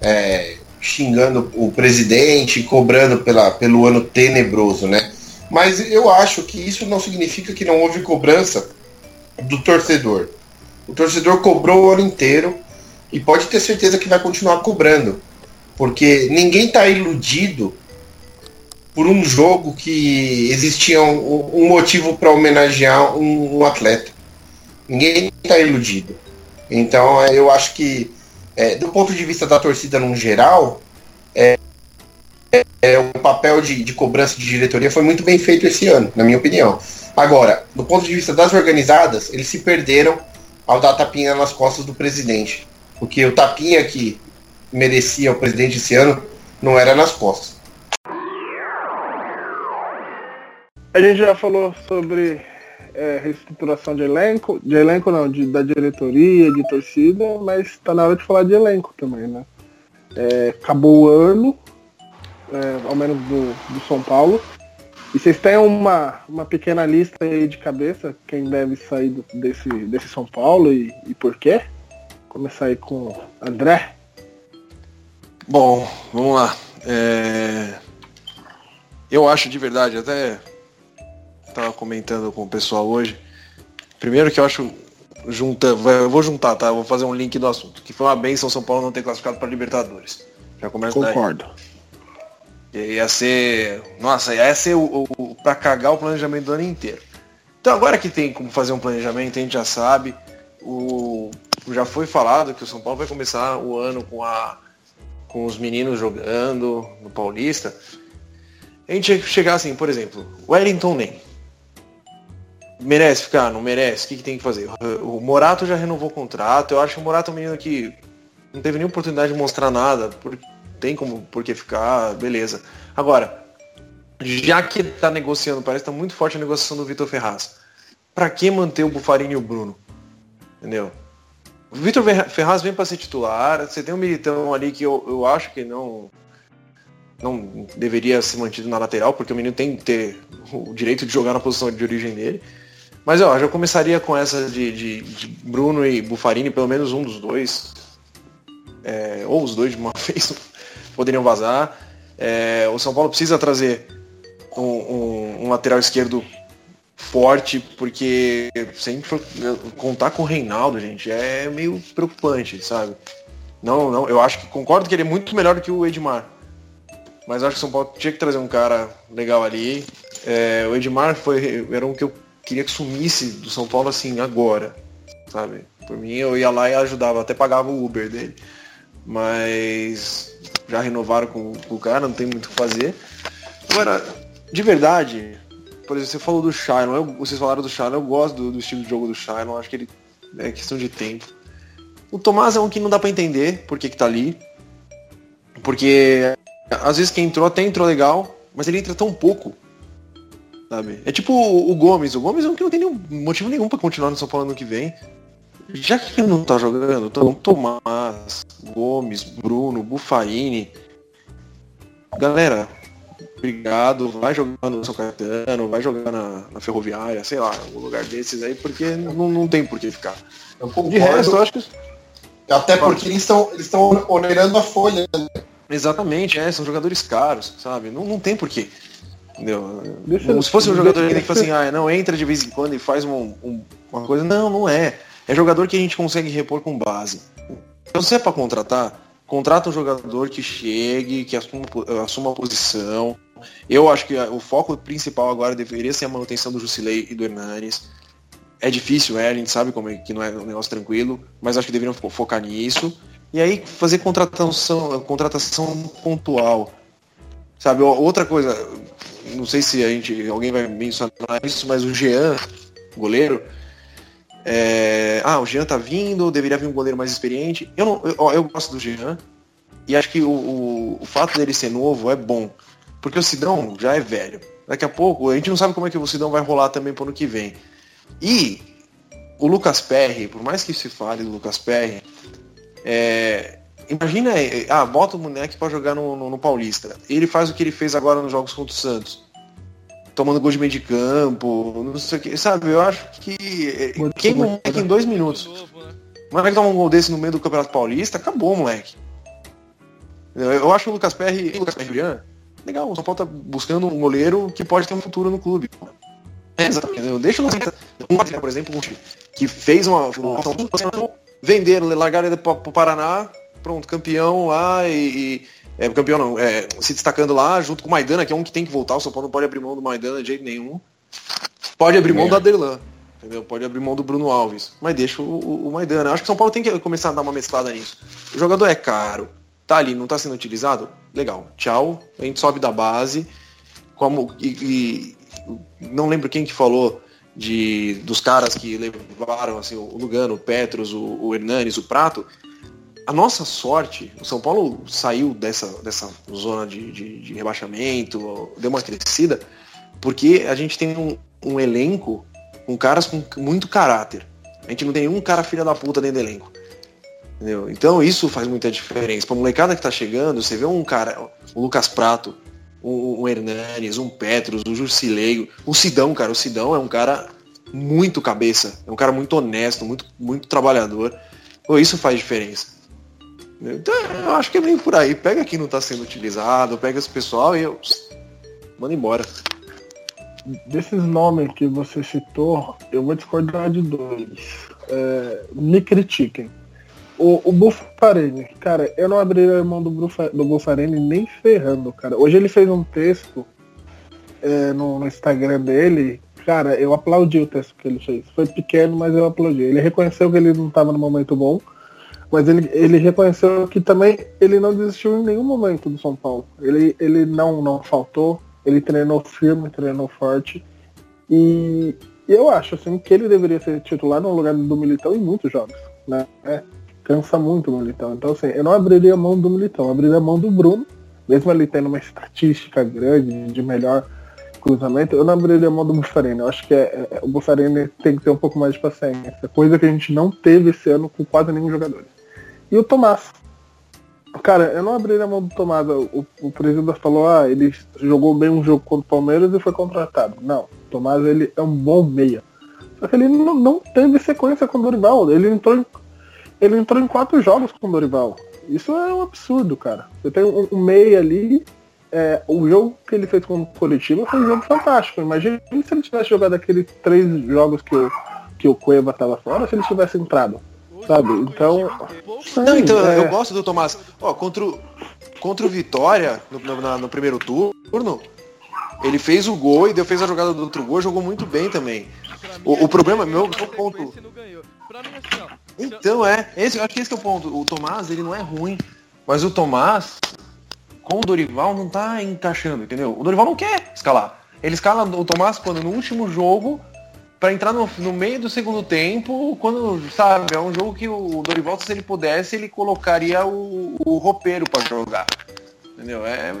Speaker 9: É, xingando o presidente, cobrando pela, pelo ano tenebroso, né? Mas eu acho que isso não significa que não houve cobrança do torcedor. O torcedor cobrou o ano inteiro e pode ter certeza que vai continuar cobrando. Porque ninguém está iludido por um jogo que existia um, um motivo para homenagear um, um, atleta. Ninguém está iludido. Então eu acho que, é, do ponto de vista da torcida no geral, é, é, o papel de, de cobrança de diretoria foi muito bem feito esse ano, na minha opinião. Agora, do ponto de vista das organizadas, eles se perderam ao dar tapinha nas costas do presidente. Porque o tapinha que merecia o presidente esse ano não era nas costas.
Speaker 7: A gente já falou sobre é, reestruturação de elenco, de elenco não, de, da diretoria, de torcida, mas está na hora de falar de elenco também, né? É, acabou o ano, é, ao menos do, do São Paulo. E vocês têm uma, uma pequena lista aí de cabeça, quem deve sair desse, desse São Paulo e, e por quê? Começar aí com André.
Speaker 8: Bom, vamos lá. É... Eu acho de verdade, até estava comentando com o pessoal hoje. Primeiro que eu acho junta, eu vou juntar, tá? Eu vou fazer um link do assunto. Que foi uma benção São Paulo não ter classificado para Libertadores. Já começa
Speaker 7: Concordo. Daí.
Speaker 8: Ia ser. Nossa, ia ser o, o, pra cagar o planejamento do ano inteiro. Então agora que tem como fazer um planejamento, a gente já sabe. O, já foi falado que o São Paulo vai começar o ano com, a, com os meninos jogando no Paulista. A gente ia chegar assim, por exemplo, Wellington nem. Merece ficar? Não merece? O que, que tem que fazer? O Morato já renovou o contrato. Eu acho que o Morato é um menino que não teve nem oportunidade de mostrar nada, porque tem como por que ficar, beleza. Agora, já que tá negociando, parece que tá muito forte a negociação do Vitor Ferraz. Para que manter o Bufarini e o Bruno? Entendeu? Vitor Ferraz vem para ser titular, você tem um militão ali que eu, eu acho que não não deveria ser mantido na lateral, porque o menino tem que ter o direito de jogar na posição de origem dele. Mas ó, já começaria com essa de, de, de Bruno e Bufarini, pelo menos um dos dois. É, ou os dois de uma <laughs> vez poderiam vazar. É, o São Paulo precisa trazer um, um, um, lateral esquerdo forte, porque se a gente for contar com o Reinaldo, gente, é meio preocupante, sabe? Não, não, eu acho que concordo que ele é muito melhor que o Edmar. Mas acho que São Paulo tinha que trazer um cara legal ali. É, o Edmar foi, era um que eu queria que sumisse do São Paulo assim agora, sabe? Por mim eu ia lá e ajudava, até pagava o Uber dele. Mas já renovaram com, com o cara, não tem muito o que fazer. Agora, de verdade, por exemplo, você falou do Shailon, eu, vocês falaram do Shailon, eu gosto do, do, estilo de jogo do Shailon, acho que ele é questão de tempo. O Tomás é um que não dá para entender por que, que tá ali. Porque às vezes quem entrou até entrou legal, mas ele entra tão pouco. Sabe? É tipo o, o Gomes. O Gomes é um que não tem nenhum motivo nenhum para continuar no São Paulo ano que vem. Já que ele não tá jogando, então Tomás, Gomes, Bruno, Bufarini. Galera, obrigado, vai jogar no São Caetano, vai jogar na, na Ferroviária, sei lá, algum lugar desses aí, porque não, não tem por que ficar.
Speaker 9: De resto, eu acho que. Até porque eles estão eles onerando a folha. Né?
Speaker 8: Exatamente, é, são jogadores caros, sabe? Não, não tem porquê. Entendeu? Deixa, Se fosse um jogador que fala assim, ah, não, entra de vez em quando e faz um, um, uma coisa. Não, não é. É jogador que a gente consegue repor com base. Então, se é para contratar, contrata um jogador que chegue, que assuma, assuma a posição. Eu acho que o foco principal agora deveria ser a manutenção do Jusilei e do Hernanes. É difícil, é, a gente sabe como é que não é um negócio tranquilo, mas acho que deveriam focar nisso. E aí fazer contratação, contratação pontual. Sabe, outra coisa, não sei se a gente, alguém vai mencionar isso, mas o Jean, goleiro, é, ah, o Jean tá vindo, deveria vir um goleiro mais experiente. Eu, não, eu, eu gosto do Jean. E acho que o, o, o, fato dele ser novo é bom. Porque o Sidão já é velho. Daqui a pouco, a gente não sabe como é que o Sidão vai rolar também pro ano que vem. E o Lucas Perry, por mais que se fale do Lucas Perry, é, imagina, ah, bota o moleque para jogar no, no, no, Paulista. Ele faz o que ele fez agora nos jogos contra o Santos tomando gol de meio de campo, não sei o que, sabe? Eu acho que quem moleque em dois minutos. O moleque toma um gol desse no meio do Campeonato Paulista, acabou, moleque. Eu, eu acho que o Lucas Perry o Lucas Perry Julian, legal, o São Paulo tá buscando um goleiro que pode ter um futuro no clube. É, exatamente. Deixa o um por exemplo, que fez uma. uma venderam, largaram ele para o Paraná, pronto, campeão lá e, e é, campeão não, é, se destacando lá, junto com o Maidana, que é um que tem que voltar, o São Paulo não pode abrir mão do Maidana de jeito nenhum. Pode abrir mão é. do Aderlan, entendeu? Pode abrir mão do Bruno Alves, mas deixa o, o, o Maidana. Acho que o São Paulo tem que começar a dar uma mesclada nisso. O jogador é caro, tá ali, não tá sendo utilizado? Legal, tchau, a gente sobe da base, como e, e não lembro quem que falou de dos caras que levaram assim, o Lugano, o Petros, o, o Hernanes, o Prato, a nossa sorte, o São Paulo saiu dessa, dessa zona de, de, de rebaixamento, deu uma crescida, porque a gente tem um, um, elenco com caras com muito caráter. A gente não tem um cara filha da puta dentro do elenco. Entendeu? Então isso faz muita diferença. Pra molecada que tá chegando, você vê um cara, o Lucas Prato, um Hernanes, um Petros, um Jusileio, o Sidão, cara. O Sidão é um cara muito cabeça, é um cara muito honesto, muito, muito trabalhador. Pô, isso faz diferença. Então, eu acho que é meio por aí. Pega quem não está sendo utilizado, pega esse pessoal e eu. Manda embora.
Speaker 7: Desses nomes que você citou, eu vou discordar de dois. É, me critiquem. O, o cara, eu não abriria a mão do, Bufa, do nem ferrando, cara. Hoje ele fez um texto é, no, no Instagram dele cara, eu aplaudi o texto que ele fez. Foi pequeno, mas eu aplaudi. Ele reconheceu que ele não estava no momento bom, mas ele, ele reconheceu que também ele não desistiu em nenhum momento do São Paulo. Ele, ele não, não faltou, ele treinou firme, treinou forte. E, e eu acho assim que ele deveria ser titular no lugar do Militão em muitos jogos. Né? Cansa muito o Militão. Então assim, eu não abriria a mão do Militão, eu abriria a mão do Bruno, mesmo ele tendo uma estatística grande de melhor cruzamento, eu não abriria a mão do Buffarini. Eu acho que é, é, o Buffarini tem que ter um pouco mais de paciência. Coisa que a gente não teve esse ano com quase nenhum jogador. E o Tomás. Cara, eu não abriria a mão do Tomás. O, o presidente falou, ah, ele jogou bem um jogo contra o Palmeiras e foi contratado. Não, o Tomás ele é um bom meia. Só que ele não, não teve sequência com o Dorival. Ele entrou em, ele entrou em quatro jogos com o Dorival. Isso é um absurdo, cara. Você tem um, um meia ali é, o jogo que ele fez com o Curitiba foi um jogo fantástico. Imagina se ele tivesse jogado aqueles três jogos que o, que o Cueva estava fora, se ele tivesse entrado. Sabe? Então.
Speaker 8: Não, então é... eu gosto do Tomás. Ó, contra o, contra o Vitória, no, no, no, primeiro turno, ele fez o gol e deu, fez a jogada do outro gol, jogou muito bem também. O, o problema meu, meu ponto. Então é, esse, eu acho que esse é o ponto. O Tomás, ele não é ruim. Mas o Tomás, com o Dorival não tá encaixando, entendeu? O Dorival não quer escalar. Ele escala o Tomás quando no último jogo para entrar no, no, meio do segundo tempo, quando, sabe, é um jogo que o Dorival, se ele pudesse, ele colocaria o, o roupeiro para jogar. Entendeu? É,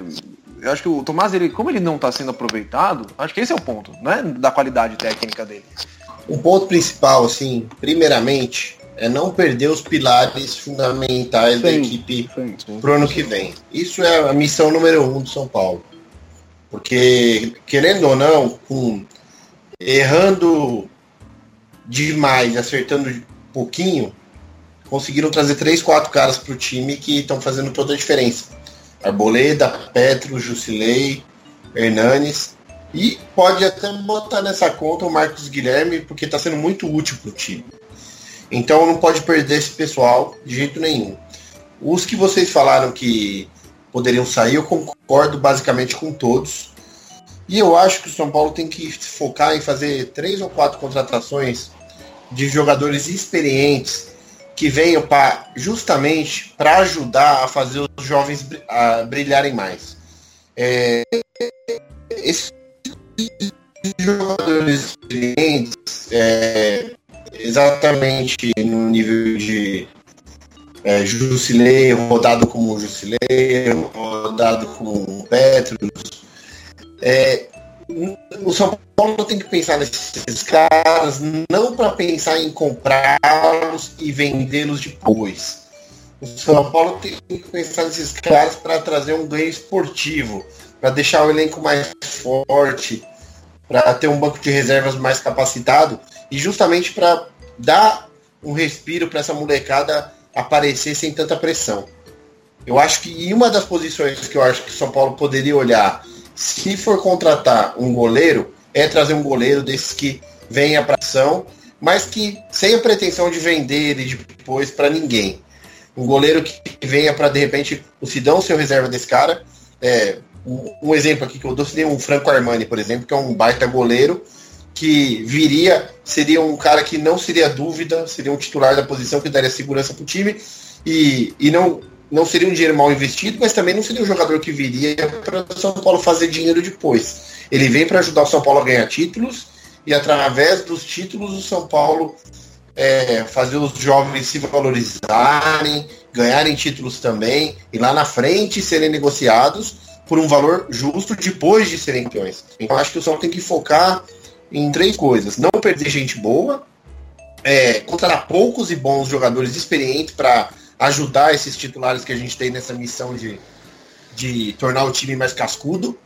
Speaker 8: eu acho que o Tomás, ele, como ele não está sendo aproveitado, acho que esse é o ponto, não é da qualidade técnica dele.
Speaker 9: Um ponto principal, assim, primeiramente, é não perder os pilares fundamentais sim, da equipe para o ano que vem. Isso é a missão número um do São Paulo. Porque, querendo ou não, com, errando demais, acertando pouquinho, conseguiram trazer três, quatro caras para o time que estão fazendo toda a diferença. Arboleda, Petro, Jusilei, Hernanes. E pode até botar nessa conta o Marcos Guilherme, porque está sendo muito útil para o time. Então não pode perder esse pessoal de jeito nenhum. Os que vocês falaram que poderiam sair, eu concordo basicamente com todos. E eu acho que o São Paulo tem que focar em fazer três ou quatro contratações de jogadores experientes que venham para justamente para ajudar a fazer os jovens a brilharem mais. É, esses jogadores experientes é, exatamente no nível de é, Jusilei, rodado como Jusilei, rodado como Petros. É, o São Paulo tem que pensar nesses caras não para pensar em comprá-los e vendê-los depois. O São Paulo tem que pensar nesses caras para trazer um ganho esportivo, para deixar o elenco mais forte, para ter um banco de reservas mais capacitado e justamente para dar um respiro para essa molecada aparecer sem tanta pressão. Eu acho que uma das posições que eu acho que São Paulo poderia olhar, se for contratar um goleiro, é trazer um goleiro desses que venha para ação, mas que sem a pretensão de vender ele depois para ninguém. Um goleiro que venha para de repente o Sidão ser reserva desse cara. É, um exemplo aqui que eu dou seria um Franco Armani, por exemplo, que é um baita goleiro que viria, seria um cara que não seria dúvida, seria um titular da posição que daria segurança para o time e, e não, não seria um dinheiro mal investido, mas também não seria um jogador que viria para o São Paulo fazer dinheiro depois. Ele vem para ajudar o São Paulo a ganhar títulos e através dos títulos o São Paulo é, fazer os jovens se valorizarem, ganharem títulos também e lá na frente serem negociados por um valor justo depois de serem campeões. Então acho que o São Paulo tem que focar em três coisas: não perder gente boa, é, contratar poucos e bons jogadores experientes para ajudar esses titulares que a gente tem nessa missão de, de tornar o time mais cascudo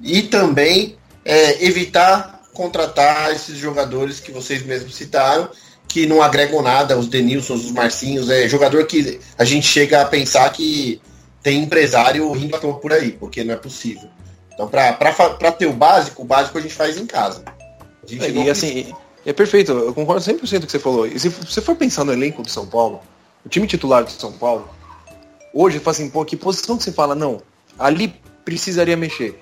Speaker 9: e também é, evitar contratar esses jogadores que vocês mesmos citaram que não agregam nada, os Denilsons, os Marcinhos, é jogador que a gente chega a pensar que tem empresário rindo por aí, porque não é possível. Então, para ter o básico, o básico a gente faz em casa.
Speaker 8: É, e assim, é perfeito, eu concordo 100% com o que você falou. E se você for pensar no elenco do São Paulo, o time titular do São Paulo, hoje, fala assim, pô, que posição que você fala? Não, ali precisaria mexer.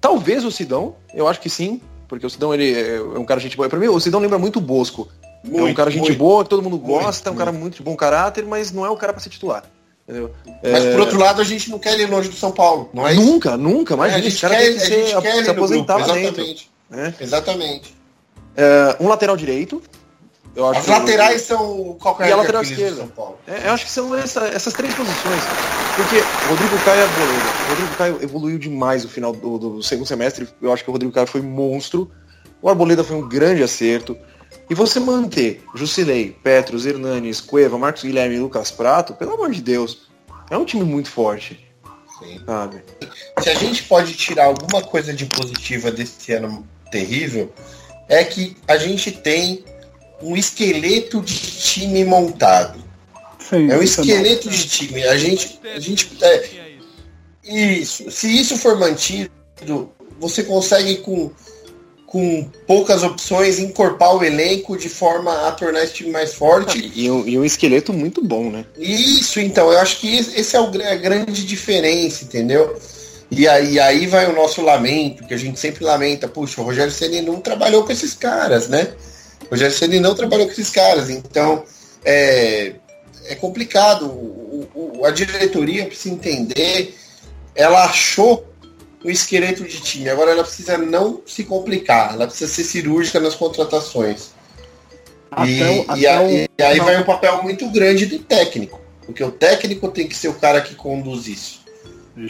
Speaker 8: Talvez o Sidão, eu acho que sim, porque o Sidão ele é um cara gente boa. Pra mim, o Sidão lembra muito o Bosco. Muito, é um cara gente muito, boa, que todo mundo gosta, muito, é um cara muito de bom caráter, mas não é o cara para ser titular. Entendeu?
Speaker 9: Mas é... por outro lado, a gente não quer ele longe do São Paulo, não é
Speaker 8: Nunca, nunca, mas é, a gente cara quer, tem que ser, se aposentar
Speaker 9: lá Exatamente. Né? Exatamente.
Speaker 8: É, um lateral direito.
Speaker 9: As laterais eu... são
Speaker 8: qualquer e a lateral esquerda. É, eu acho que são essa, essas três posições. Porque Rodrigo Caio é goleiro. Rodrigo Caio evoluiu demais no final do, do, segundo semestre. Eu acho que o Rodrigo Caio foi monstro. O Arboleda foi um grande acerto. E você manter Jusilei, Petros, Hernanes, Cueva, Marcos Guilherme e Lucas Prato, pelo amor de Deus, é um time muito forte.
Speaker 9: Sim. Sabe? Se a gente pode tirar alguma coisa de positiva desse ano terrível, é que a gente tem um esqueleto de time montado. Sim, é um esqueleto de time. A gente. A gente é, isso. Se isso for mantido, você consegue com, com poucas opções encorpar o elenco de forma a tornar esse time mais forte.
Speaker 8: E um, e um esqueleto muito bom, né?
Speaker 9: Isso, então. Eu acho que esse é o, a grande diferença, entendeu? E aí, aí vai o nosso lamento, que a gente sempre lamenta, puxa, o Rogério Ceni não trabalhou com esses caras, né? O Rogério Ceni não trabalhou com esses caras, então é, é complicado. O, o, a diretoria precisa entender, ela achou o esqueleto de time, agora ela precisa não se complicar, ela precisa ser cirúrgica nas contratações. E, o, e, a, o, e aí vai um papel muito grande do técnico, porque o técnico tem que ser o cara que conduz isso.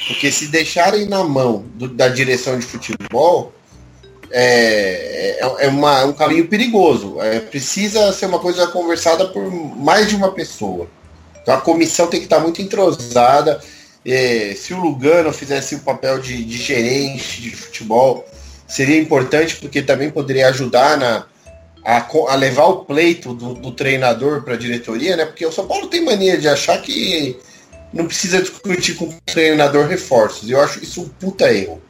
Speaker 9: Porque se deixarem na mão do, da direção de futebol, é, é, é uma, um caminho perigoso. É, precisa ser uma coisa conversada por mais de uma pessoa. Então a comissão tem que estar muito entrosada. É, se o Lugano fizesse o papel de, de, gerente de futebol, seria importante porque também poderia ajudar na, a, a levar o pleito do, do treinador para a diretoria, né? Porque o São Paulo tem mania de achar que não precisa discutir com o treinador reforços. Eu acho isso um puta erro.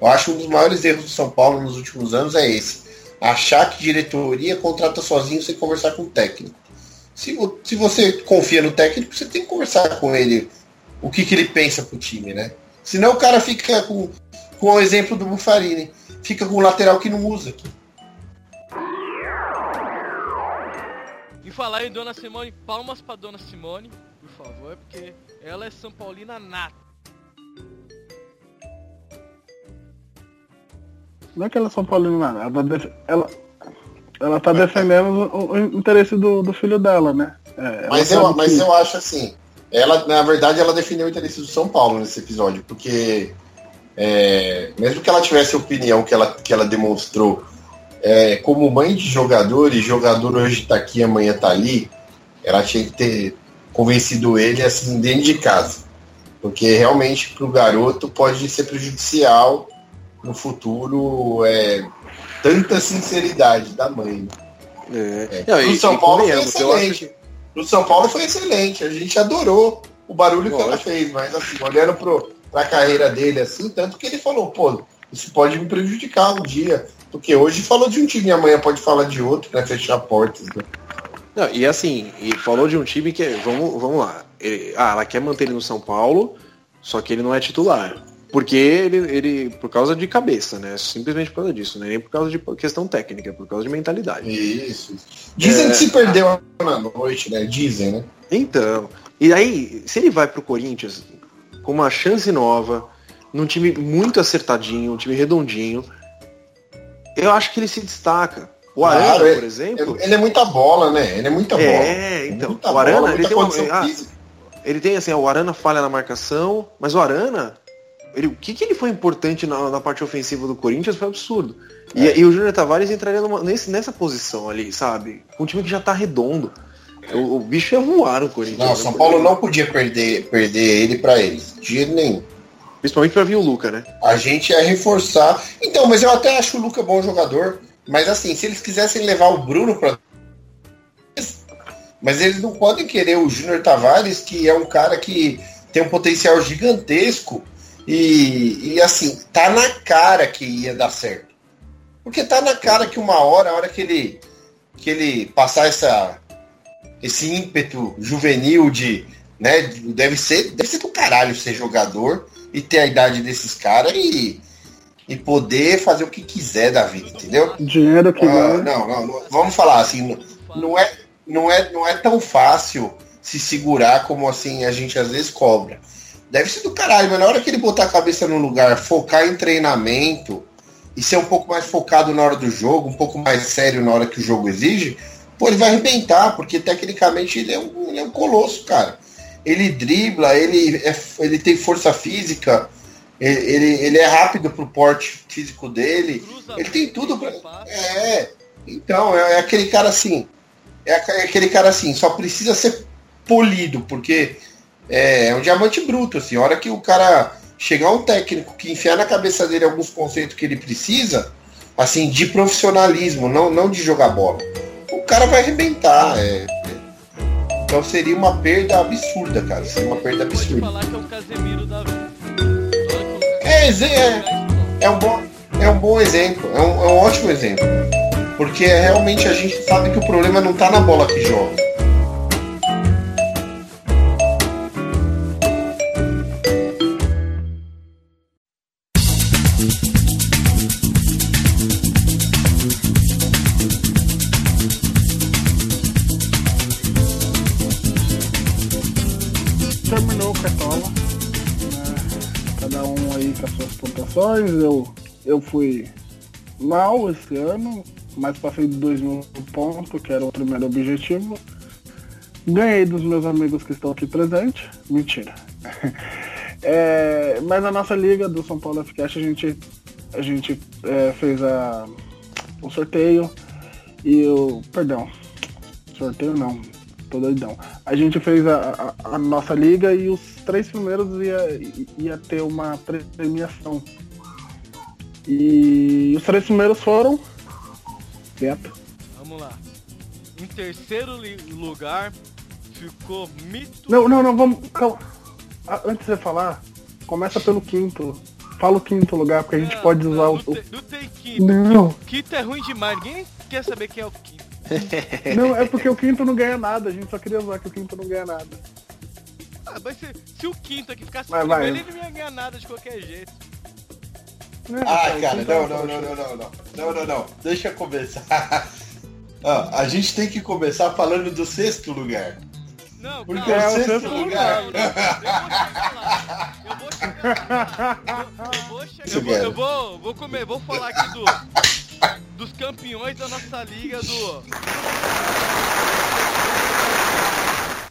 Speaker 9: Eu acho um dos maiores erros do São Paulo nos últimos anos é esse. Achar que diretoria contrata sozinho sem conversar com o técnico. Se, se você confia no técnico, você tem que conversar com ele o que, que ele pensa pro time, né? Senão o cara fica com, com o exemplo do Bufarini. Fica com o lateral que não usa.
Speaker 10: E falar em Dona Simone, palmas pra Dona Simone, por favor, porque ela é São Paulina nata.
Speaker 7: Não é que ela é São Paulina nata, ela, tá ela, ela tá defendendo o, o interesse do, do, filho dela, né?
Speaker 9: É, mas eu, mas que... eu acho assim, ela, na verdade, ela defendeu o interesse do São Paulo nesse episódio, porque é, mesmo que ela tivesse a opinião que ela, que ela demonstrou é, como mãe de jogador, e jogador hoje tá aqui, amanhã tá ali, ela tinha que ter convencido ele assim dentro de casa. Porque realmente para o garoto pode ser prejudicial no futuro é, tanta sinceridade da mãe.
Speaker 8: É.
Speaker 9: É.
Speaker 8: Não, e-
Speaker 9: no São
Speaker 8: e
Speaker 9: Paulo foi excelente. No São Paulo foi excelente. A gente adorou o barulho que ela
Speaker 8: Lógico.
Speaker 9: fez, mas assim, olhando pro, pra carreira dele assim, tanto que ele falou, pô, isso pode me prejudicar um dia. Porque hoje falou de um time, amanhã pode falar de outro, né? Fechar portas. Né?
Speaker 8: Não, e assim, e falou de um time que, é- vamos, vamos lá. Ele- ah, ela quer manter ele no São Paulo, só que ele não é titular. Porque ele, ele, por causa de cabeça, né? Simplesmente por causa disso, né? Nem por causa de questão técnica, por causa de mentalidade.
Speaker 9: Isso. Dizem
Speaker 8: É,
Speaker 9: que se perdeu na noite, né? Dizem, né?
Speaker 8: Então, e aí, se ele vai pro Corinthians com uma chance nova, num time muito acertadinho, um time redondinho, eu acho que ele se destaca. O Arana,
Speaker 9: Claro,
Speaker 8: por exemplo.
Speaker 9: Ele é muita bola, né? Ele é muita bola.
Speaker 8: É, então.
Speaker 9: Muita
Speaker 8: o Arana,
Speaker 9: bola,
Speaker 8: ele tem uma, ah, ele tem assim, o Arana falha na marcação, mas o Arana, ele, o que, que ele foi importante na, na parte ofensiva do Corinthians foi absurdo. E,
Speaker 9: É.
Speaker 8: e o Júnior Tavares entraria numa- nesse- nessa posição ali, sabe? Com um time que já tá redondo. O, o bicho ia voar no Corinthians.
Speaker 9: Não,
Speaker 8: né?
Speaker 9: São Paulo não podia perder, perder ele pra eles. De jeito nenhum.
Speaker 8: Principalmente pra vir o Luca, né?
Speaker 9: A gente ia reforçar. Então, mas eu até acho o Luca bom jogador. Mas assim, se eles quisessem levar o Bruno pra. Mas eles não podem querer o Júnior Tavares, que é um cara que tem um potencial gigantesco. E, e assim, tá na cara que ia dar certo. Porque tá na cara que uma hora, a hora que ele, que ele passar essa, esse ímpeto juvenil de. Né, de- deve, ser, deve ser do caralho ser jogador e ter a idade desses caras e, e poder fazer o que quiser da vida, entendeu?
Speaker 7: Dinheiro que
Speaker 9: Ah, não, não, não, vamos falar assim, não- não é, não, é, não é tão fácil se segurar como assim a gente às vezes cobra. Deve ser do caralho, mas na hora que ele botar a cabeça no lugar, focar em treinamento e ser um pouco mais focado na hora do jogo, um pouco mais sério na hora que o jogo exige, pô, ele vai arrebentar, porque tecnicamente ele é um, ele é um colosso, cara. Ele dribla, ele, é, ele tem força física, ele, ele, é rápido pro porte físico dele, ele tem tudo pra. É, então, é, é aquele cara assim. É é aquele cara assim, só precisa ser polido, porque é, é um diamante bruto, assim. A hora que o cara chegar um técnico que enfiar na cabeça dele alguns conceitos que ele precisa, assim, de profissionalismo, não, não de jogar bola, o cara vai arrebentar. é. Então seria uma perda absurda, cara. Seria uma perda absurda.
Speaker 10: Falar que é Casemiro da vida.
Speaker 9: É, é, é um bom, é um bom exemplo, é um, é um ótimo exemplo. Porque realmente a gente sabe que o problema não tá na bola que joga.
Speaker 7: Pontuações. Eu, eu fui mal esse ano, mas passei de 2 mil pontos, que era o primeiro objetivo. Ganhei dos meus amigos que estão aqui presentes. Mentira. <laughs> É, mas na nossa liga do São Paulo FCast a gente, a gente é, fez a, o sorteio e o. Perdão. Sorteio não. Tô doidão. A gente fez a, a- a nossa liga e os três primeiros ia, ia ter uma premiação. E os três primeiros foram. Quieto.
Speaker 10: Vamos lá. Em terceiro lugar ficou Mito.
Speaker 7: Não, não, não, vamos. Calma. Antes de você falar, começa pelo quinto. Fala o quinto lugar, porque a gente pode usar o. o-
Speaker 10: Não tem quinto.
Speaker 7: Não.
Speaker 10: Quinto é ruim demais. Ninguém quer saber quem é o quinto. <laughs>
Speaker 7: Não, é porque o quinto não ganha nada. A gente só queria usar que o quinto não ganha nada.
Speaker 10: Ah, mas se, se o quinto aqui ficasse
Speaker 7: Vai,
Speaker 10: primeiro,
Speaker 7: vai.
Speaker 10: ele não ia ganhar nada de qualquer jeito.
Speaker 9: Ah, cara, não, não, não, não, não, não. Não, não, não. Deixa eu começar. <laughs> Ó, a gente tem que começar falando do sexto lugar.
Speaker 10: Não,
Speaker 9: Porque
Speaker 7: É,
Speaker 9: o sexto
Speaker 7: sexto
Speaker 9: lugar.
Speaker 10: Eu vou chegar, eu vou, <laughs> eu vou, vou comer, vou falar aqui do, dos campeões da nossa liga do.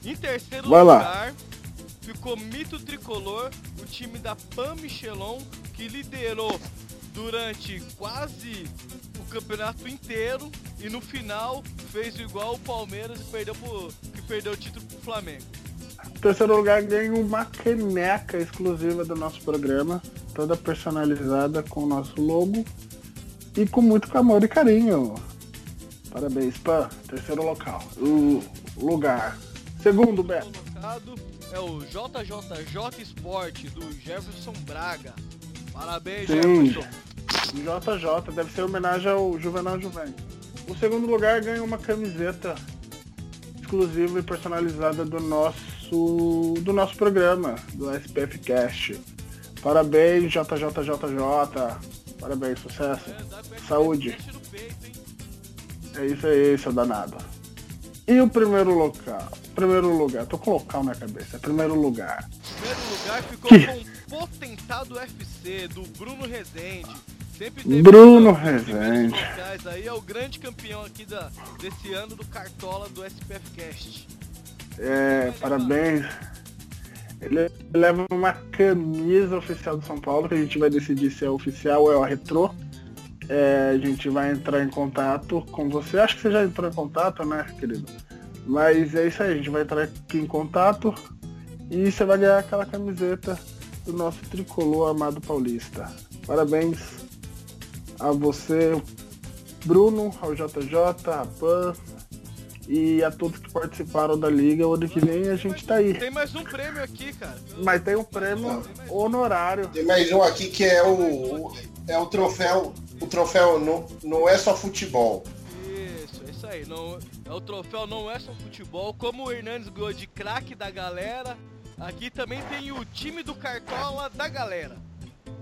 Speaker 10: Em terceiro
Speaker 7: Vai lá.
Speaker 10: Ficou Mito Tricolor, o time da Pan Michelon, que liderou durante quase o campeonato inteiro e no final fez igual o Palmeiras e perdeu pro, que perdeu o título pro Flamengo.
Speaker 7: Terceiro lugar, ganha uma caneca exclusiva do nosso programa, toda personalizada com o nosso logo e com muito amor e carinho. Parabéns, Pan. Terceiro local. O lugar. Segundo, Beto.
Speaker 10: colocado é o JJJ Sport do Jefferson Braga. Parabéns,
Speaker 7: Sim.
Speaker 10: Jefferson.
Speaker 7: JJ, deve ser homenagem ao Juvenal Juventus. O segundo lugar ganha uma camiseta exclusiva e personalizada do nosso do nosso programa, do SPF Cast. Parabéns, JJJJ. Parabéns, sucesso. Saúde. É isso aí, seu danado. E o primeiro local? Primeiro lugar, tô com local na cabeça. Primeiro lugar.
Speaker 10: Primeiro lugar ficou
Speaker 7: Que?
Speaker 10: com o Potentado FC do Bruno Rezende. Sempre teve
Speaker 7: Bruno Rezende.
Speaker 10: locais Aí é o grande campeão aqui da, desse ano do Cartola do SPF Cast.
Speaker 7: É, parabéns. Ele leva uma camisa oficial do São Paulo, que a gente vai decidir se é oficial ou é a retrô. É, a gente vai entrar em contato com você. Acho que você já entrou em contato, né, querido? Mas é isso aí, a gente vai entrar aqui em contato e você vai ganhar aquela camiseta do nosso tricolor amado paulista. Parabéns a você, Bruno, ao JJ, a Pan e a todos que participaram da liga. O ano que vem a gente tá aí.
Speaker 10: Tem mais um prêmio aqui, cara.
Speaker 7: Mas tem um prêmio honorário.
Speaker 9: Tem mais um aqui que é o, é o troféu. O troféu não, não é só futebol.
Speaker 10: Isso, é aí. Não, é o troféu não é só futebol. Como o Hernandes ganhou de craque da galera, aqui também tem o time do Cartola da galera.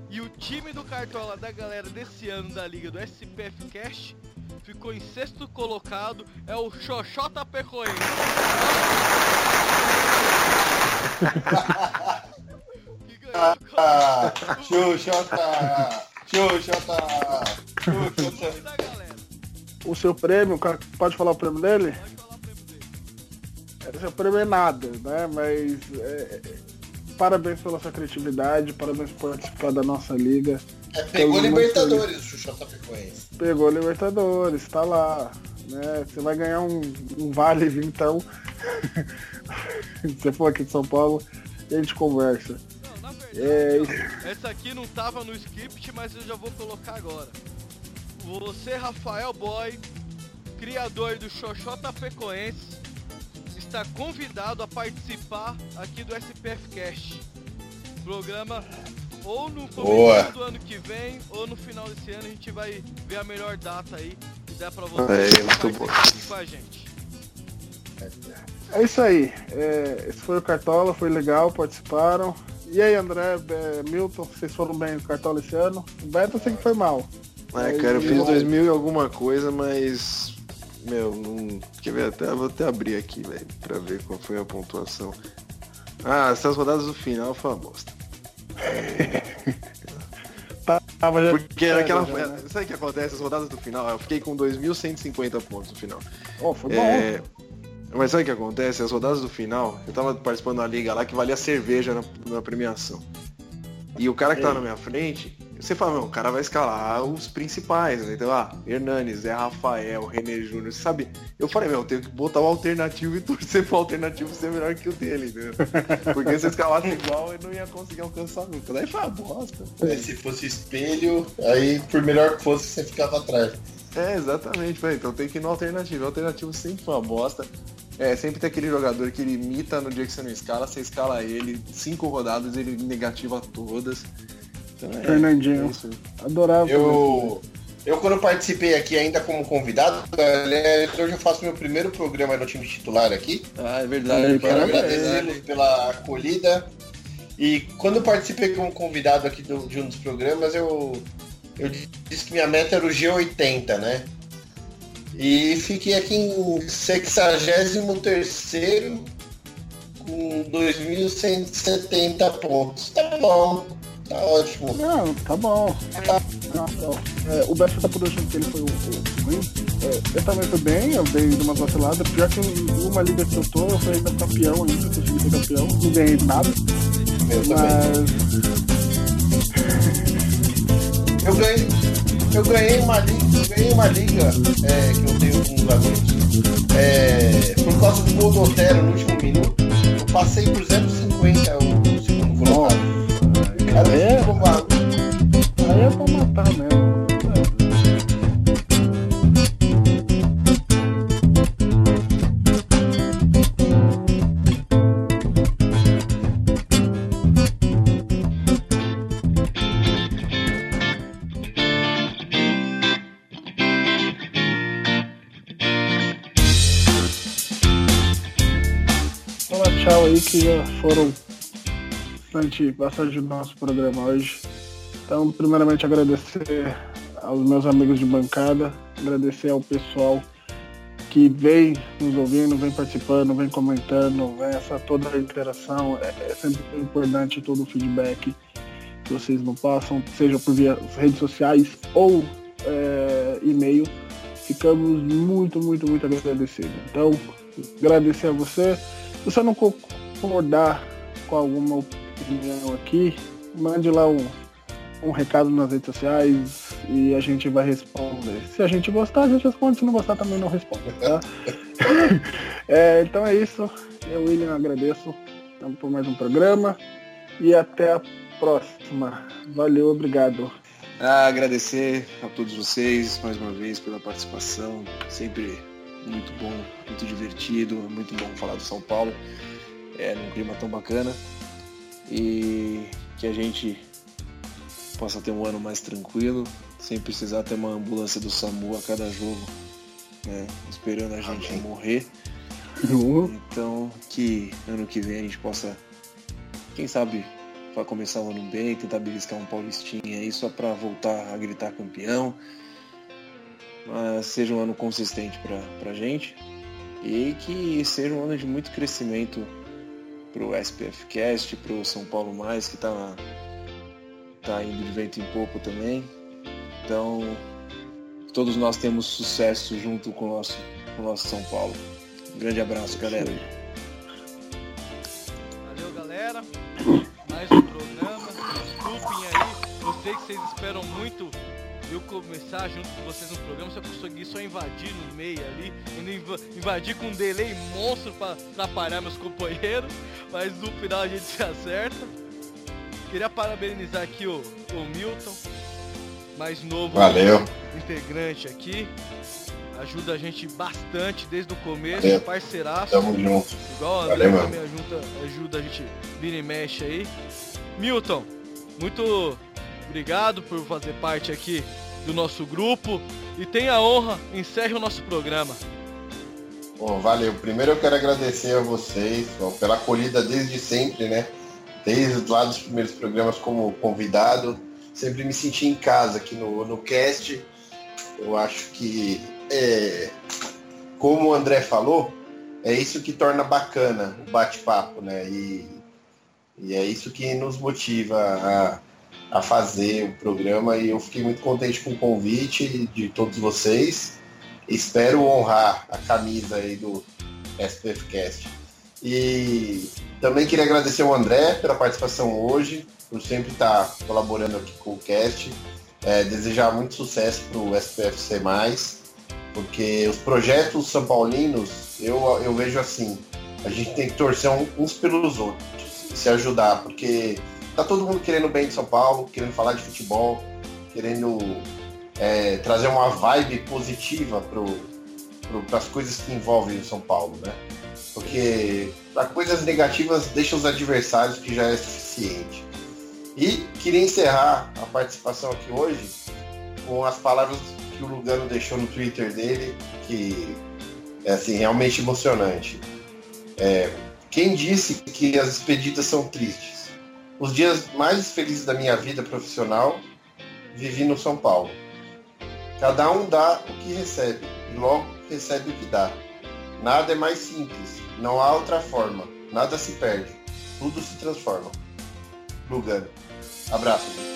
Speaker 10: E o time do Cartola da galera desse ano da liga do SPF Cash ficou em sexto colocado, é o Xoxota Perroense.
Speaker 9: Ah, Xuxota! Xuxota! Xuxota!
Speaker 7: O seu prêmio, pode falar o prêmio dele? É, Seu prêmio é nada, né? Mas é, é, parabéns pela sua criatividade, parabéns por participar da nossa liga.
Speaker 9: É, pegou
Speaker 7: Estamos
Speaker 9: Libertadores o Xuxota Frequência.
Speaker 7: Pegou Libertadores, tá lá. Né? Você vai ganhar um, um vale vintão. <laughs> Se você for aqui de São Paulo, e a gente conversa. É,
Speaker 10: Essa aqui não tava no script, mas eu já vou colocar agora. Você, Rafael Boy, criador do Xoxota Pecoense, está convidado a participar aqui do SPF Cast. Programa ou no
Speaker 9: Boa.
Speaker 10: começo do ano que vem, ou no final desse ano a gente vai ver a melhor data aí que dá pra você
Speaker 8: É, muito
Speaker 10: participar
Speaker 8: bom.
Speaker 10: aqui com a gente.
Speaker 7: É isso aí. É, esse foi o Cartola, foi legal, participaram. E aí, André, é, Milton, vocês foram bem no Cartola esse ano? O Beto eu sei que foi mal.
Speaker 8: É, cara, eu fiz 2000 e alguma coisa, mas. Meu, não. Quer ver? Até, vou até abrir aqui, velho, pra ver qual foi a pontuação. Ah, essas rodadas do final foi uma bosta. <laughs>
Speaker 7: Tava já-
Speaker 8: Porque era aquela.
Speaker 7: já, né?
Speaker 8: Sabe o que acontece? As rodadas do final, eu fiquei com 2.150 pontos no final.
Speaker 7: Oh, foi bom.
Speaker 8: É, Mas sabe o que acontece? As rodadas do final, eu tava participando da liga lá que valia cerveja na, na premiação. E o cara que tava na minha frente, você fala, meu, o cara vai escalar os principais, né? Então, ah, Hernanes, Zé Rafael, René Júnior, sabe? Eu falei, meu, eu tenho que botar o alternativo e torcer pro alternativo ser melhor que o dele, entendeu? Porque se eu escalasse igual, eu não ia conseguir alcançar nunca. Daí foi uma bosta.
Speaker 9: É, Se fosse espelho, aí por melhor que fosse, você ficava atrás.
Speaker 8: É, exatamente, velho. Então tem que ir no alternativo. O alternativo sempre foi uma bosta. É, sempre tem aquele jogador que ele imita no dia que você não escala, você escala ele, cinco rodadas, ele negativa todas. Então, é,
Speaker 7: Fernandinho.
Speaker 8: é.
Speaker 7: Adorava.
Speaker 9: Eu, eu quando participei aqui ainda como convidado, hoje eu faço meu primeiro programa no time titular aqui.
Speaker 8: Ah, é verdade.
Speaker 9: Quero agradecê-los pela acolhida. E quando eu participei como convidado aqui do- de um dos programas, eu, eu disse que minha meta era o G80, né? E fiquei aqui em 63 com 2.170 pontos. Tá bom, tá ótimo.
Speaker 7: Não, tá bom. Tá, não, não. É, o Beto tá por hoje que ele foi o, o ruim. É, eu também fui bem, eu dei umas vaciladas. Pior que em uma liga que eu tô, eu fui ainda campeão ainda, consegui ser campeão. Não ganhei nada. Mas.
Speaker 9: Eu ganhei, eu ganhei uma liga, eu ganhei uma liga é, que eu tenho com uns amigos. É, por causa do gol do Otero no último minuto, eu passei por 0,50 o segundo colocado. Aí
Speaker 7: é, aí é pra matar mesmo. tchau aí que já foram bastante, bastante do nosso programa hoje. Então, primeiramente agradecer aos meus amigos de bancada, agradecer ao pessoal que vem nos ouvindo, vem participando, vem comentando, vem essa toda a interação. É, é sempre importante todo o feedback que vocês não passam, seja por via redes sociais ou é, e-mail. Ficamos muito, muito, muito agradecidos. Então, agradecer a você. Se você não concordar com alguma opinião aqui, mande lá um, um recado nas redes sociais e a gente vai responder. Se a gente gostar, a gente responde. Se não gostar, também não responde, tá? <laughs> é, então é isso. Eu, William, agradeço por mais um programa e até a próxima. Valeu, obrigado.
Speaker 8: Ah, agradecer a todos vocês mais uma vez pela participação. Sempre muito bom, muito divertido, muito bom falar do São Paulo. É num clima tão bacana. E que a gente possa ter um ano mais tranquilo, sem precisar ter uma ambulância do SAMU a cada jogo, né? Esperando a gente Amém. morrer. Então que ano que vem a gente possa, quem sabe, para começar o ano bem, tentar beliscar um Paulistinha aí só para voltar a gritar campeão. Mas seja um ano consistente para a gente e que seja um ano de muito crescimento para o SPF Cast, para o São Paulo Mais, que está tá indo de vento em pouco também. Então, todos nós temos sucesso junto com o nosso, com o nosso São Paulo. Um grande abraço, galera.
Speaker 10: Valeu, galera mais um programa. Desculpem aí, eu sei que vocês esperam muito eu começar junto com vocês no programa, se eu conseguir só invadir no meio ali, invadir com um delay monstro para atrapalhar meus companheiros, mas no final a gente se acerta. Queria parabenizar aqui o, o Milton, mais novo
Speaker 9: Valeu.
Speaker 10: integrante aqui. Ajuda a gente bastante desde o começo,
Speaker 9: Valeu.
Speaker 10: parceiraço.
Speaker 9: Tamo junto.
Speaker 10: Igual a
Speaker 9: Valeu,
Speaker 10: André
Speaker 9: mano.
Speaker 10: também ajuda, ajuda a gente vira e mexe aí. Milton, muito obrigado por fazer parte aqui do nosso grupo e tenha a honra, encerre o nosso programa.
Speaker 9: Bom, valeu. Primeiro eu quero agradecer a vocês pela acolhida desde sempre, né? Desde lá dos primeiros programas como convidado. Sempre me senti em casa aqui no, no cast. Eu acho que, é, como o André falou, é isso que torna bacana o bate-papo, né? E, e é isso que nos motiva a, a fazer o programa. E eu fiquei muito contente com o convite de todos vocês. Espero honrar a camisa aí do SPFcast. E também queria agradecer ao André pela participação hoje, por sempre estar colaborando aqui com o cast. É, desejar muito sucesso para o SPFC, porque os projetos são paulinos, eu, eu vejo assim, a gente tem que torcer uns pelos outros, se ajudar, porque tá todo mundo querendo bem de São Paulo, querendo falar de futebol, querendo é, trazer uma vibe positiva para as coisas que envolvem o São Paulo, né? Porque para coisas negativas deixa os adversários, que já é suficiente. E queria encerrar a participação aqui hoje com as palavras que o Lugano deixou no Twitter dele, que é assim, realmente emocionante. É, quem disse que as expedidas são tristes? Os dias mais felizes da minha vida profissional vivi no São Paulo. Cada um dá o que recebe, e logo recebe o que dá. Nada é mais simples, não há outra forma, nada se perde, tudo se transforma. Lugano. Abraço.